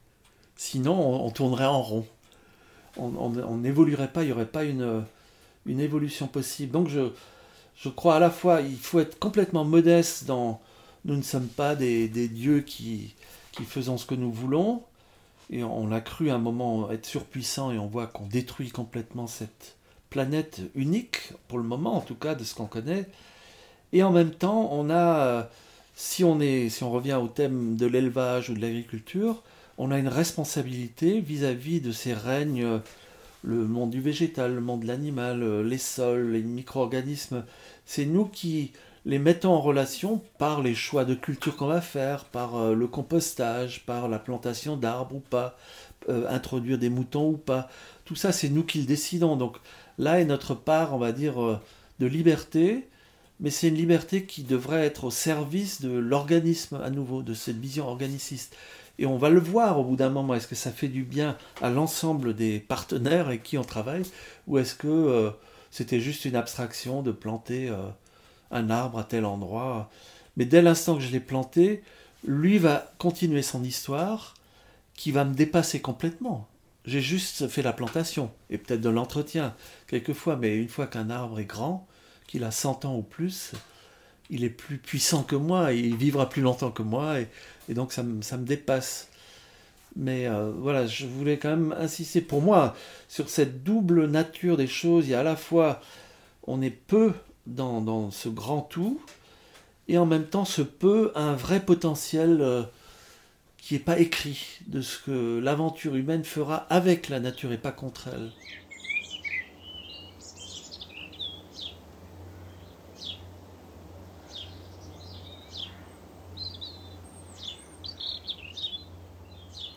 Sinon, on, tournerait en rond. On n'évoluerait pas, il n'y aurait pas une, une évolution possible. Donc je, je crois à la fois, il faut être complètement modeste dans... Nous ne sommes pas des, des dieux qui, qui faisons ce que nous voulons, et on l'a cru à un moment être surpuissant et on voit qu'on détruit complètement cette planète unique, pour le moment en tout cas, de ce qu'on connaît. Et en même temps, on a, si on, est, si on revient au thème de l'élevage ou de l'agriculture, on a une responsabilité vis-à-vis de ces règnes, le monde du végétal, le monde de l'animal, les sols, les micro-organismes. C'est nous qui les mettons en relation par les choix de culture qu'on va faire, par euh, le compostage, par la plantation d'arbres ou pas, euh, introduire des moutons ou pas. Tout ça, c'est nous qui le décidons. Donc là est notre part, on va dire, euh, de liberté, mais c'est une liberté qui devrait être au service de l'organisme à nouveau, de cette vision organiciste. Et on va le voir au bout d'un moment. Est-ce que ça fait du bien à l'ensemble des partenaires avec qui on travaille Ou est-ce que c'était juste une abstraction de planter un arbre à tel endroit Mais dès l'instant que je l'ai planté, lui va continuer son histoire qui va me dépasser complètement. J'ai juste fait la plantation et peut-être de l'entretien quelquefois, mais une fois qu'un arbre est grand, qu'il a 100 ans ou plus, il est plus puissant que moi et il vivra plus longtemps que moi et, donc ça, me dépasse. Mais euh, voilà, je voulais quand même insister pour moi sur cette double nature des choses. Il y a à la fois, on est peu dans, ce grand tout, et en même temps, ce peu un vrai potentiel euh, qui n'est pas écrit de ce que l'aventure humaine fera avec la nature et pas contre elle.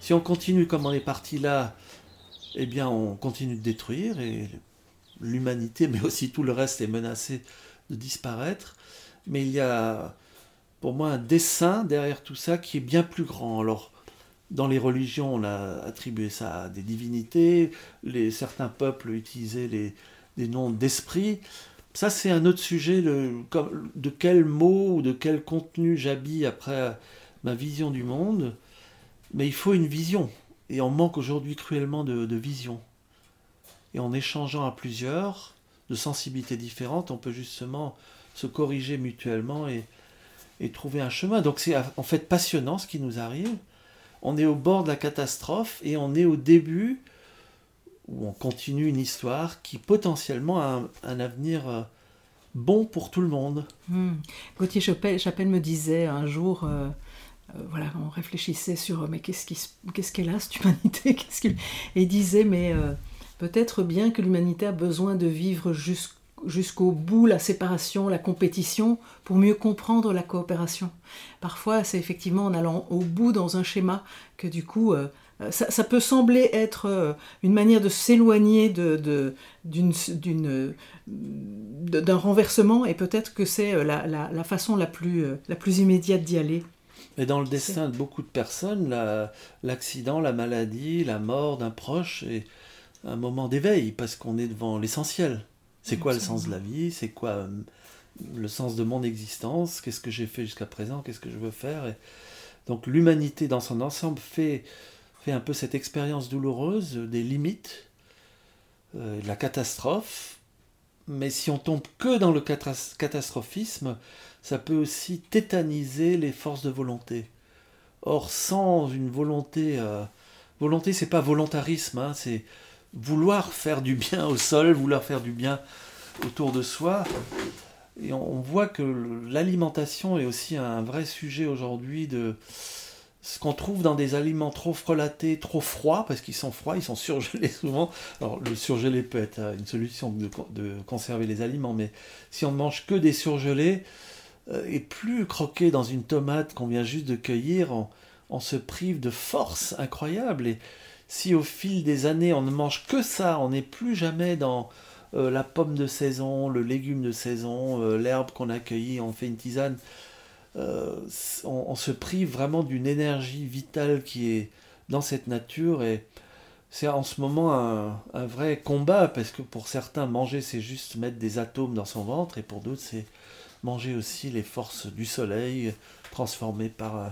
Si on continue comme on est parti là, eh bien on continue de détruire et l'humanité, mais aussi tout le reste est menacé de disparaître. Mais il y a pour moi un dessin derrière tout ça qui est bien plus grand. Alors dans les religions, on a attribué ça à des divinités, les, certains peuples utilisaient les, des noms d'esprits. Ça, c'est un autre sujet, de quel mot ou de quel contenu j'habille après ma vision du monde. Mais il faut une vision. Et on manque aujourd'hui cruellement de, vision. Et en échangeant à plusieurs, de sensibilités différentes, on peut justement se corriger mutuellement et, trouver un chemin. Donc c'est en fait passionnant ce qui nous arrive. On est au bord de la catastrophe et on est au début où on continue une histoire qui potentiellement a un, avenir euh, bon pour tout le monde. Hmm. Gauthier Chapelle, me disait un jour, euh, euh, voilà, on réfléchissait sur mais qu'est-ce qu'est-ce qu'elle a cette humanité? [LAUGHS] Et il disait mais peut-être bien que l'humanité a besoin de vivre jusqu'au bout la séparation, la compétition, pour mieux comprendre la coopération. Parfois, c'est effectivement en allant au bout dans un schéma que du coup, euh, ça, peut sembler être une manière de s'éloigner de, d'un renversement, et peut-être que c'est la, façon la plus, la plus immédiate d'y aller. Mais dans le destin de beaucoup de personnes, l'accident, la, maladie, la mort d'un proche est un moment d'éveil parce qu'on est devant l'essentiel. C'est quoi le sens de la vie? C'est quoi euh, le sens de mon existence? Qu'est-ce que j'ai fait jusqu'à présent? Qu'est-ce que je veux faire? Et Donc l'humanité dans son ensemble fait, fait un peu cette expérience douloureuse des limites, euh, de la catastrophe. Mais si on tombe que dans le catastrophisme, ça peut aussi tétaniser les forces de volonté. Or, sans une volonté, euh, volonté, c'est pas volontarisme, hein, c'est vouloir faire du bien au sol, vouloir faire du bien autour de soi. Et on, voit que l'alimentation est aussi un vrai sujet aujourd'hui de ce qu'on trouve dans des aliments trop frelatés, trop froids, parce qu'ils sont froids, ils sont surgelés [LAUGHS] souvent. Alors le surgelé peut être une solution de, conserver les aliments, mais si on ne mange que des surgelés, euh, et plus croquer dans une tomate qu'on vient juste de cueillir, on, se prive de force incroyable. Et si au fil des années on ne mange que ça, on n'est plus jamais dans euh, la pomme de saison, le légume de saison, euh, l'herbe qu'on a cueillie, on fait une tisane, on, se prive vraiment d'une énergie vitale qui est dans cette nature et c'est en ce moment un, un, vrai combat parce que pour certains manger c'est juste mettre des atomes dans son ventre et pour d'autres c'est manger aussi les forces du soleil transformées par euh,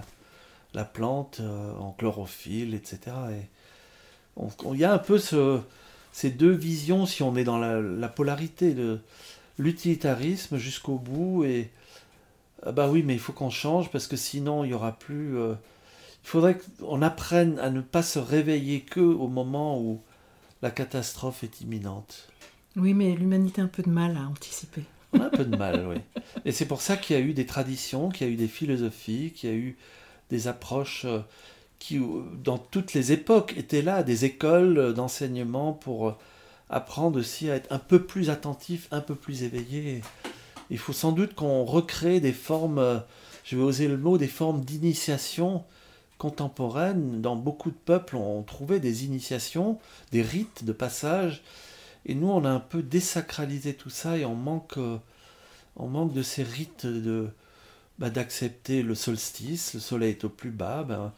la plante euh, en chlorophylle, etc. Et il y a un peu ces deux visions si on est dans la, polarité de l'utilitarisme jusqu'au bout et ah bah oui mais il faut qu'on change parce que sinon il y aura plus euh, il faudrait qu'on apprenne à ne pas se réveiller que au moment où la catastrophe est imminente. Oui mais l'humanité a un peu de mal à anticiper. On a un peu de mal, oui. Et c'est pour ça qu'il y a eu des traditions, qu'il y a eu des philosophies, qu'il y a eu des approches euh, qui, euh, dans toutes les époques, étaient là, des écoles d'enseignement pour euh, apprendre aussi à être un peu plus attentif, un peu plus éveillé. Il faut sans doute qu'on recrée des formes, je vais oser le mot, des formes d'initiation contemporaine. Dans beaucoup de peuples, on trouvait des initiations, des rites de passage et nous, on a un peu désacralisé tout ça et on manque, euh, on manque de ces rites de bah, d'accepter le solstice, le soleil est au plus bas. Ben,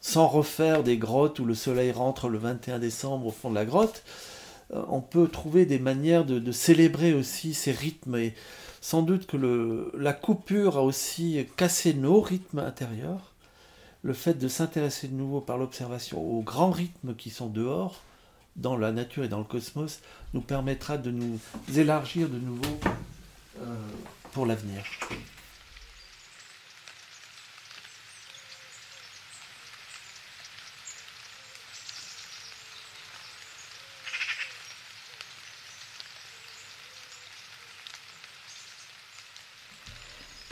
sans refaire des grottes où le soleil rentre le 21 décembre au fond de la grotte, euh, on peut trouver des manières de, célébrer aussi ces rythmes. Et sans doute que la coupure a aussi cassé nos rythmes intérieurs. Le fait de s'intéresser de nouveau par l'observation aux grands rythmes qui sont dehors, dans la nature et dans le cosmos, nous permettra de nous élargir de nouveau euh, pour l'avenir.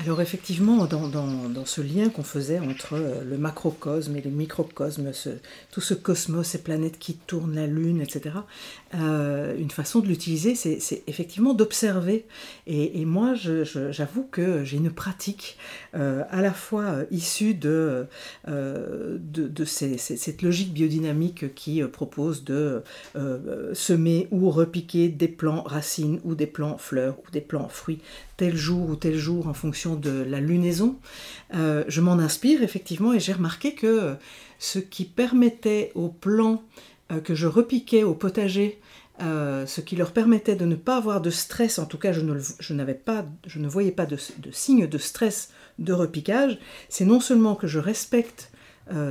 Alors effectivement, dans, ce lien qu'on faisait entre euh, le macrocosme et le microcosme, tout ce cosmos, ces planètes qui tournent, la Lune, etc., euh, une façon de l'utiliser, c'est effectivement d'observer. Et, moi, j'avoue que j'ai une pratique euh, à la fois issue de, de, cette logique biodynamique qui propose de semer ou repiquer des plants racines ou des plants fleurs ou des plants fruits tel jour ou tel jour en fonction de la lunaison, euh, je m'en inspire effectivement et j'ai remarqué que ce qui permettait aux plants euh, que je repiquais au potager, euh, ce qui leur permettait de ne pas avoir de stress, en tout cas je ne, je n'avais pas, je ne voyais pas de, signe de stress de repiquage, c'est non seulement que je respecte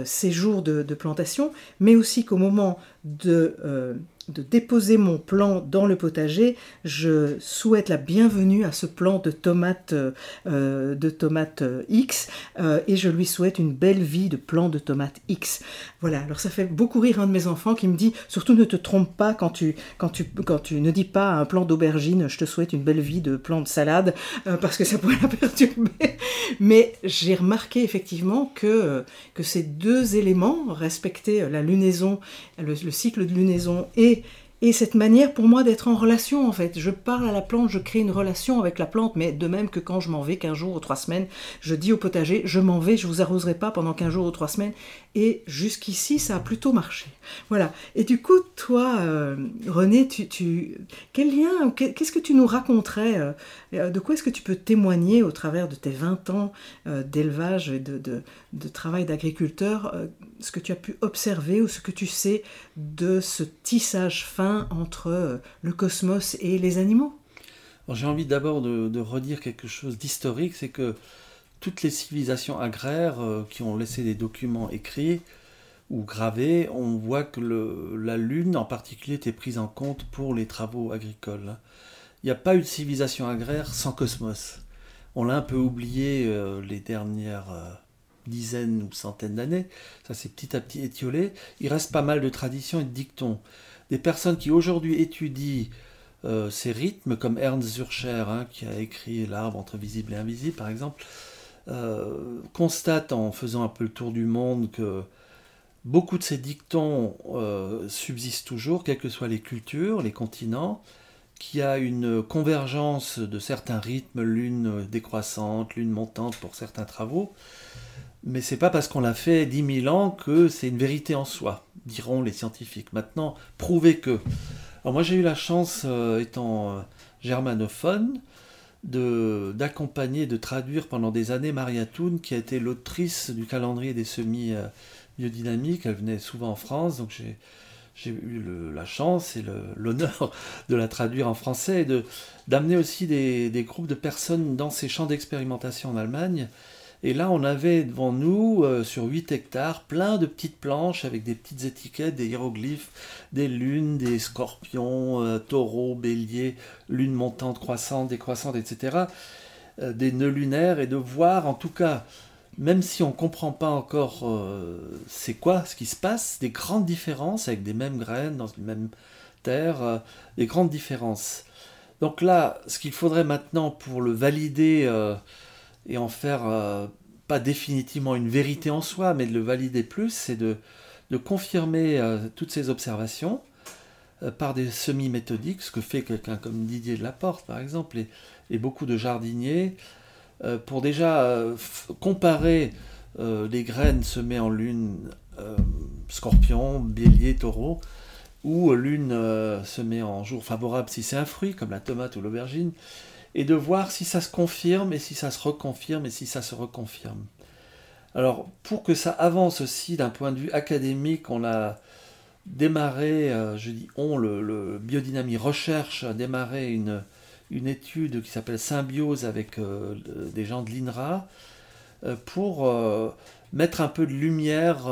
ces jours de, plantation, mais aussi qu'au moment de de déposer mon plant dans le potager, je souhaite la bienvenue à ce plant de tomates, euh, de euh, X euh, et je lui souhaite une belle vie de plant de tomates X. Voilà, alors ça fait beaucoup rire un de mes enfants qui me dit surtout ne te trompe pas quand tu, quand tu, quand tu ne dis pas à un plant d'aubergine je te souhaite une belle vie de plant de salade parce que ça pourrait la perturber. Mais j'ai remarqué effectivement que, que ces deux éléments, respecter la lunaison, le cycle de lunaison et et cette manière pour moi d'être en relation en fait. Je parle à la plante, je crée une relation avec la plante, mais de même que quand je m'en vais 15 jours ou 3 semaines, je dis au potager, je m'en vais, je vous arroserai pas pendant 15 jours ou 3 semaines. Et jusqu'ici, ça a plutôt marché. Voilà. Et du coup, toi, euh, René, tu, tu, quel lien, qu'est-ce que tu nous raconterais euh, De quoi est-ce que tu peux témoigner au travers de tes 20 ans d'élevage et de, travail d'agriculteur, ce que tu as pu observer ou ce que tu sais de ce tissage fin entre le cosmos et les animaux? J'ai envie d'abord de, redire quelque chose d'historique, c'est que toutes les civilisations agraires euh, qui ont laissé des documents écrits ou gravés, on voit que la Lune en particulier était prise en compte pour les travaux agricoles. Il n'y a pas eu de civilisation agraire sans cosmos. On l'a un peu oublié euh, les dernières euh, dizaines ou centaines d'années. Ça s'est petit à petit étiolé. Il reste pas mal de traditions et de dictons. Des personnes qui aujourd'hui étudient ces rythmes, comme Ernst Zurcher, hein, qui a écrit L'arbre entre visible et invisible, par exemple, euh, constate en faisant un peu le tour du monde que beaucoup de ces dictons euh, subsistent toujours, quelles que soient les cultures, les continents, qu'il y a une convergence de certains rythmes, l'une décroissante, l'une montante pour certains travaux. Mais c'est pas parce qu'on l'a fait dix mille ans que c'est une vérité en soi, diront les scientifiques. Maintenant, prouver que. Alors moi j'ai eu la chance, euh, étant germanophone, d'accompagner, de, traduire pendant des années Maria Thun, qui a été l'autrice du calendrier des semis euh, biodynamiques. Elle venait souvent en France, donc j'ai eu la chance et l'honneur de la traduire en français et d'amener aussi des, des, groupes de personnes dans ces champs d'expérimentation en Allemagne et là, on avait devant nous, euh, sur 8 hectares, plein de petites planches avec des petites étiquettes, des hiéroglyphes, des lunes, des scorpions, euh, taureaux, béliers, lunes montantes, croissantes, décroissantes, etc. Euh, des nœuds lunaires, et de voir, en tout cas, même si on ne comprend pas encore c'est quoi ce qui se passe, des grandes différences avec des mêmes graines dans une même terre, des grandes différences. Donc là, ce qu'il faudrait maintenant pour le valider et en faire euh, pas définitivement une vérité en soi, mais de le valider plus, c'est de, confirmer euh, toutes ces observations euh, par des semi-méthodiques, ce que fait quelqu'un comme Didier de la Porte, par exemple, et beaucoup de jardiniers, pour déjà comparer les graines semées en lune, scorpion, bélier, taureau, ou lune semée en jour favorable si c'est un fruit, comme la tomate ou l'aubergine, et de voir si ça se confirme et si ça se reconfirme et si ça se reconfirme. Alors, pour que ça avance aussi d'un point de vue académique, on a démarré, euh, je dis on, le, Biodynamie Recherche a démarré une, une étude qui s'appelle Symbiose avec euh, des gens de l'INRA euh, pour mettre un peu de lumière,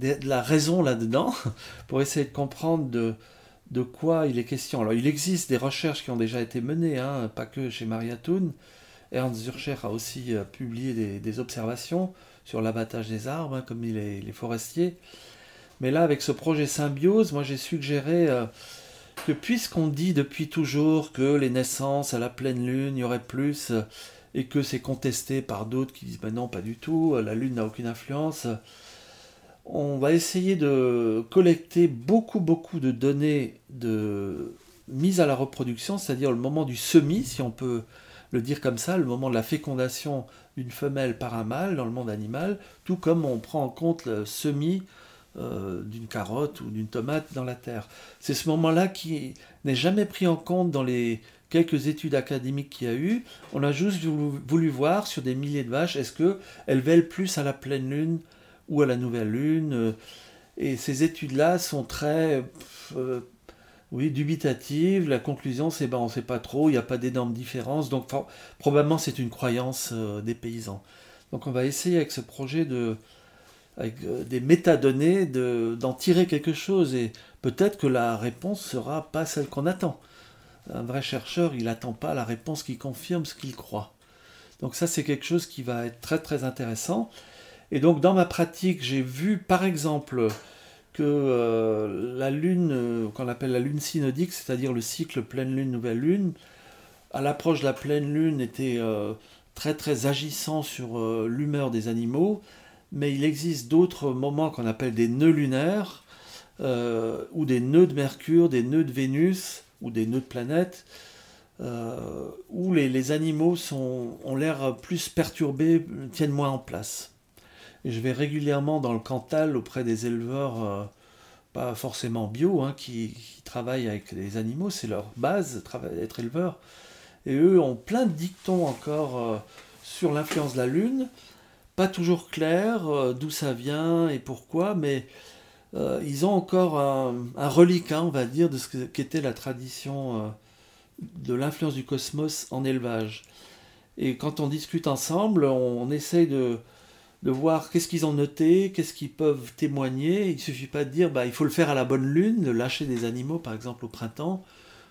de, la raison là-dedans, [LAUGHS] pour essayer de comprendre de, quoi il est question. Alors, il existe des recherches qui ont déjà été menées, hein, pas que chez Maria Thun. Ernst Zurcher a aussi publié des, observations sur l'abattage des arbres, hein, comme les, les forestiers. Mais là, avec ce projet Symbiose, moi j'ai suggéré euh, que puisqu'on dit depuis toujours que les naissances à la pleine lune, il y aurait plus, euh, et que c'est contesté par d'autres qui disent ben non, pas du tout, euh, la lune n'a aucune influence, on va essayer de collecter beaucoup, beaucoup de données de mise à la reproduction, c'est-à-dire le moment du semis, si on peut le dire comme ça, le moment de la fécondation d'une femelle par un mâle dans le monde animal, tout comme on prend en compte le semis euh, d'une carotte ou d'une tomate dans la terre. C'est ce moment-là qui n'est jamais pris en compte dans les quelques études académiques qu'il y a eu. On a juste voulu, voir sur des milliers de vaches, est-ce qu'elles veulent plus à la pleine lune ou à la nouvelle lune Et ces études-là sont très euh, oui, dubitatives. La conclusion, c'est ben, on ne sait pas trop, il n'y a pas d'énormes différences. Donc probablement c'est une croyance euh, des paysans. Donc on va essayer avec ce projet de avec euh, des métadonnées, d'en tirer quelque chose. Et peut-être que la réponse sera pas celle qu'on attend. Un vrai chercheur, il n'attend pas la réponse qui confirme ce qu'il croit. Donc ça, c'est quelque chose qui va être très très intéressant. Et donc dans ma pratique, j'ai vu par exemple que euh, la lune, euh, qu'on appelle la lune synodique, c'est-à-dire le cycle pleine lune, nouvelle lune, à l'approche de la pleine lune était très très agissant sur l'humeur des animaux mais il existe d'autres moments qu'on appelle des nœuds lunaires, euh, ou des nœuds de Mercure, des nœuds de Vénus, ou des nœuds de planètes, euh, où les, animaux ont l'air plus perturbés, tiennent moins en place. Je vais régulièrement dans le Cantal auprès des éleveurs, euh, pas forcément bio, hein, qui, travaillent avec les animaux, c'est leur base, être éleveur. Et eux ont plein de dictons encore sur l'influence de la Lune, pas toujours clair euh, d'où ça vient et pourquoi, mais euh, ils ont encore un, reliquat, on va dire, de ce qu'était la tradition euh, de l'influence du cosmos en élevage. Et quand on discute ensemble, on, essaye de, voir qu'est-ce qu'ils ont noté, qu'est-ce qu'ils peuvent témoigner. Il ne suffit pas de dire bah, il faut le faire à la bonne lune, de lâcher des animaux par exemple au printemps.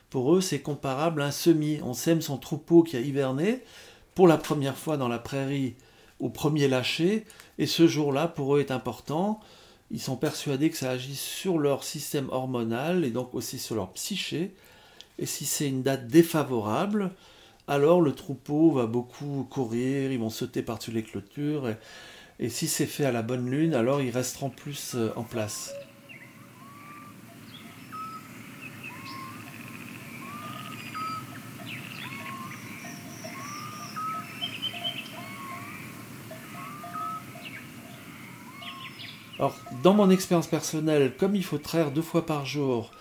Pour eux, c'est comparable à un semis. On sème son troupeau qui a hiverné pour la première fois dans la prairie au premier lâcher, et ce jour-là, pour eux, est important. Ils sont persuadés que ça agit sur leur système hormonal et donc aussi sur leur psyché. Et si c'est une date défavorable, alors le troupeau va beaucoup courir, ils vont sauter par-dessus les clôtures. Et, et si c'est fait à la bonne lune, alors ils resteront plus euh, en place. Alors, dans mon expérience personnelle, comme il faut traire deux fois par jour,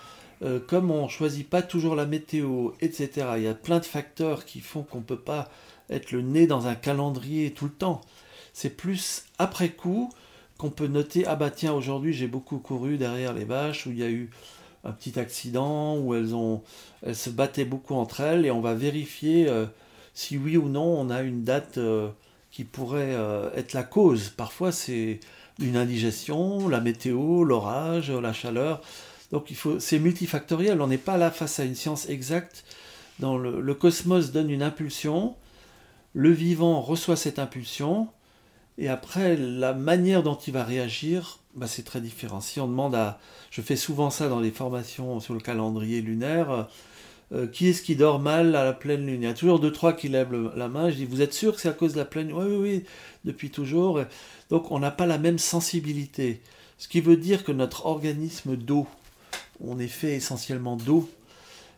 euh, comme on ne choisit pas toujours la météo, etc., il y a plein de facteurs qui font qu'on ne peut pas être le nez dans un calendrier tout le temps. C'est plus après coup qu'on peut noter ah bah tiens aujourd'hui j'ai beaucoup couru derrière les vaches où il y a eu un petit accident où elles ont elles se battaient beaucoup entre elles et on va vérifier euh, si oui ou non on a une date euh, qui pourrait être la cause. Parfois c'est une indigestion, la météo, l'orage, la chaleur. Donc c'est multifactoriel. On n'est pas là face à une science exacte. Dans le, cosmos donne une impulsion, le vivant reçoit cette impulsion, et après la manière dont il va réagir, bah, c'est très différent. Si on demande à, je fais souvent ça dans les formations sur le calendrier lunaire. Euh, qui est-ce qui dort mal à la pleine lune? Il y a toujours deux, trois qui lèvent la main. Je dis, vous êtes sûr que c'est à cause de la pleine lune? Oui, oui, oui, depuis toujours. Donc on n'a pas la même sensibilité. Ce qui veut dire que notre organisme d'eau, on est fait essentiellement d'eau.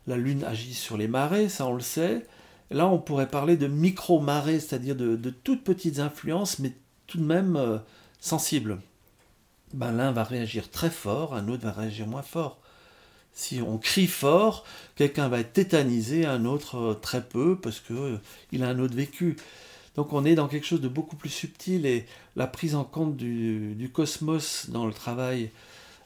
La lune agit sur les marées, ça on le sait. Là, on pourrait parler de micro-marées, c'est-à-dire de, toutes petites influences, mais tout de même euh, sensibles. Ben, L'un va réagir très fort, un autre va réagir moins fort. Si on crie fort, quelqu'un va être tétanisé, un autre euh, très peu, parce qu'il euh, a un autre vécu. Donc on est dans quelque chose de beaucoup plus subtil et la prise en compte du, cosmos dans le travail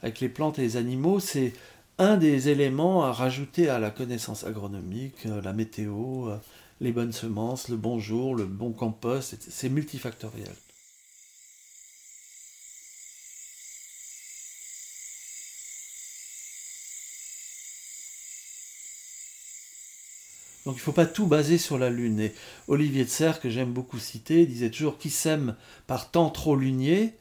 avec les plantes et les animaux, c'est un des éléments à rajouter à la connaissance agronomique, euh, la météo, les bonnes semences, le bon jour, le bon compost, c'est multifactoriel. Donc il ne faut pas tout baser sur la Lune. Et Olivier de Serres, que j'aime beaucoup citer, disait toujours Qui sème par temps trop lunier,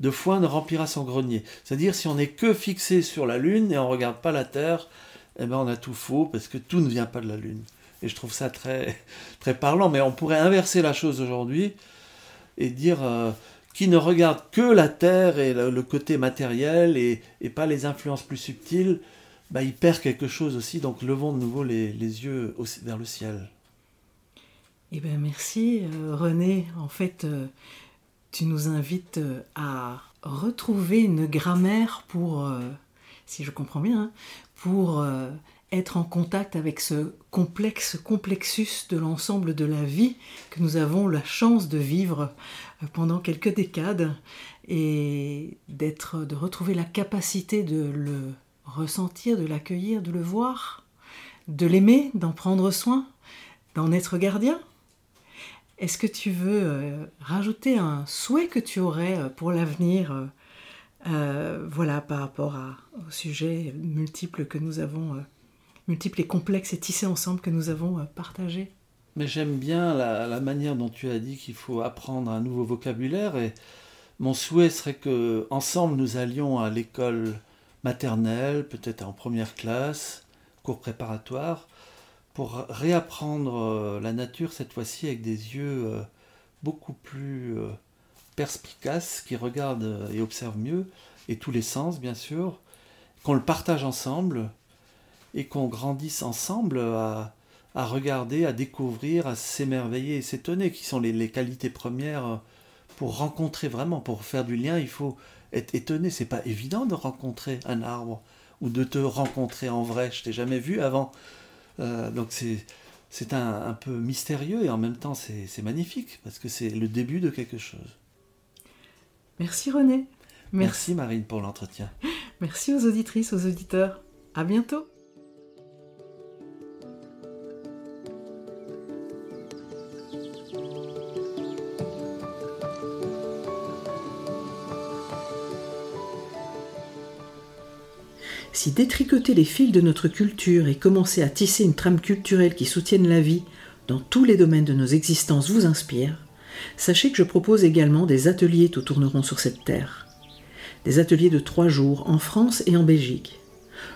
de foin ne remplira son grenier. C'est-à-dire, si on n'est que fixé sur la Lune et on ne regarde pas la Terre, eh ben on a tout faux parce que tout ne vient pas de la Lune. Et je trouve ça très, [LAUGHS] très parlant. Mais on pourrait inverser la chose aujourd'hui et dire euh, qui ne regarde que la Terre et le, côté matériel et, et, pas les influences plus subtiles, bah, il perd quelque chose aussi. Donc levons de nouveau les, yeux vers le ciel. Eh bien, merci euh, René. En fait, euh, tu nous invites euh, à retrouver une grammaire pour, si je comprends bien, hein, pour être en contact avec ce complexe complexus de l'ensemble de la vie que nous avons la chance de vivre pendant quelques décades et d'être de retrouver la capacité de le ressentir, de l'accueillir, de le voir, de l'aimer, d'en prendre soin, d'en être gardien. Est-ce que tu veux euh, rajouter un souhait que tu aurais euh, pour l'avenir euh, voilà, par rapport à, aux sujets multiples que nous avons, multiples et complexes et tissés ensemble que nous avons partagés Mais j'aime bien la, la, manière dont tu as dit qu'il faut apprendre un nouveau vocabulaire et mon souhait serait que ensemble nous allions à l'école maternelle, peut-être en première classe, cours préparatoire, pour réapprendre euh, la nature cette fois-ci avec des yeux euh, beaucoup plus euh, perspicaces, qui regardent et observent mieux, et tous les sens bien sûr, qu'on le partage ensemble et qu'on grandisse ensemble à, regarder, à découvrir, à s'émerveiller et s'étonner, qui sont les, les, qualités premières pour rencontrer vraiment, pour faire du lien, il faut être étonné. C'est pas évident de rencontrer un arbre ou de te rencontrer en vrai. Je t'ai jamais vu avant. Euh, donc c'est c'est un, un, peu mystérieux et en même temps c'est magnifique parce que c'est le début de quelque chose. Merci René. Merci Marine pour l'entretien. Merci aux auditrices, aux auditeurs. À bientôt. Si détricoter les fils de notre culture et commencer à tisser une trame culturelle qui soutienne la vie dans tous les domaines de nos existences vous inspire, sachez que je propose également des ateliers tout tourneront sur cette terre. Des ateliers de trois jours en France et en Belgique.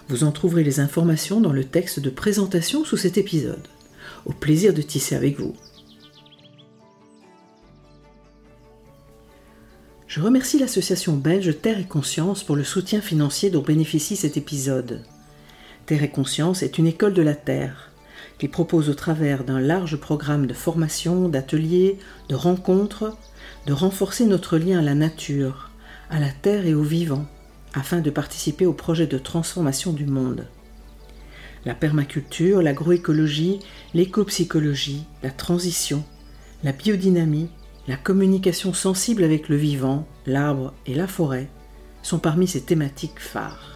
Vous en trouverez les informations dans le texte de présentation sous cet épisode. Au plaisir de tisser avec vous. Je remercie l'association belge Terre et Conscience pour le soutien financier dont bénéficie cet épisode. Terre et Conscience est une école de la Terre qui propose au travers d'un large programme de formation, d'ateliers, de rencontres, de renforcer notre lien à la nature, à la Terre et aux vivants, afin de participer au projet de transformation du monde. La permaculture, l'agroécologie, l'écopsychologie, la transition, la biodynamie, la communication sensible avec le vivant, l'arbre et la forêt sont parmi ces thématiques phares.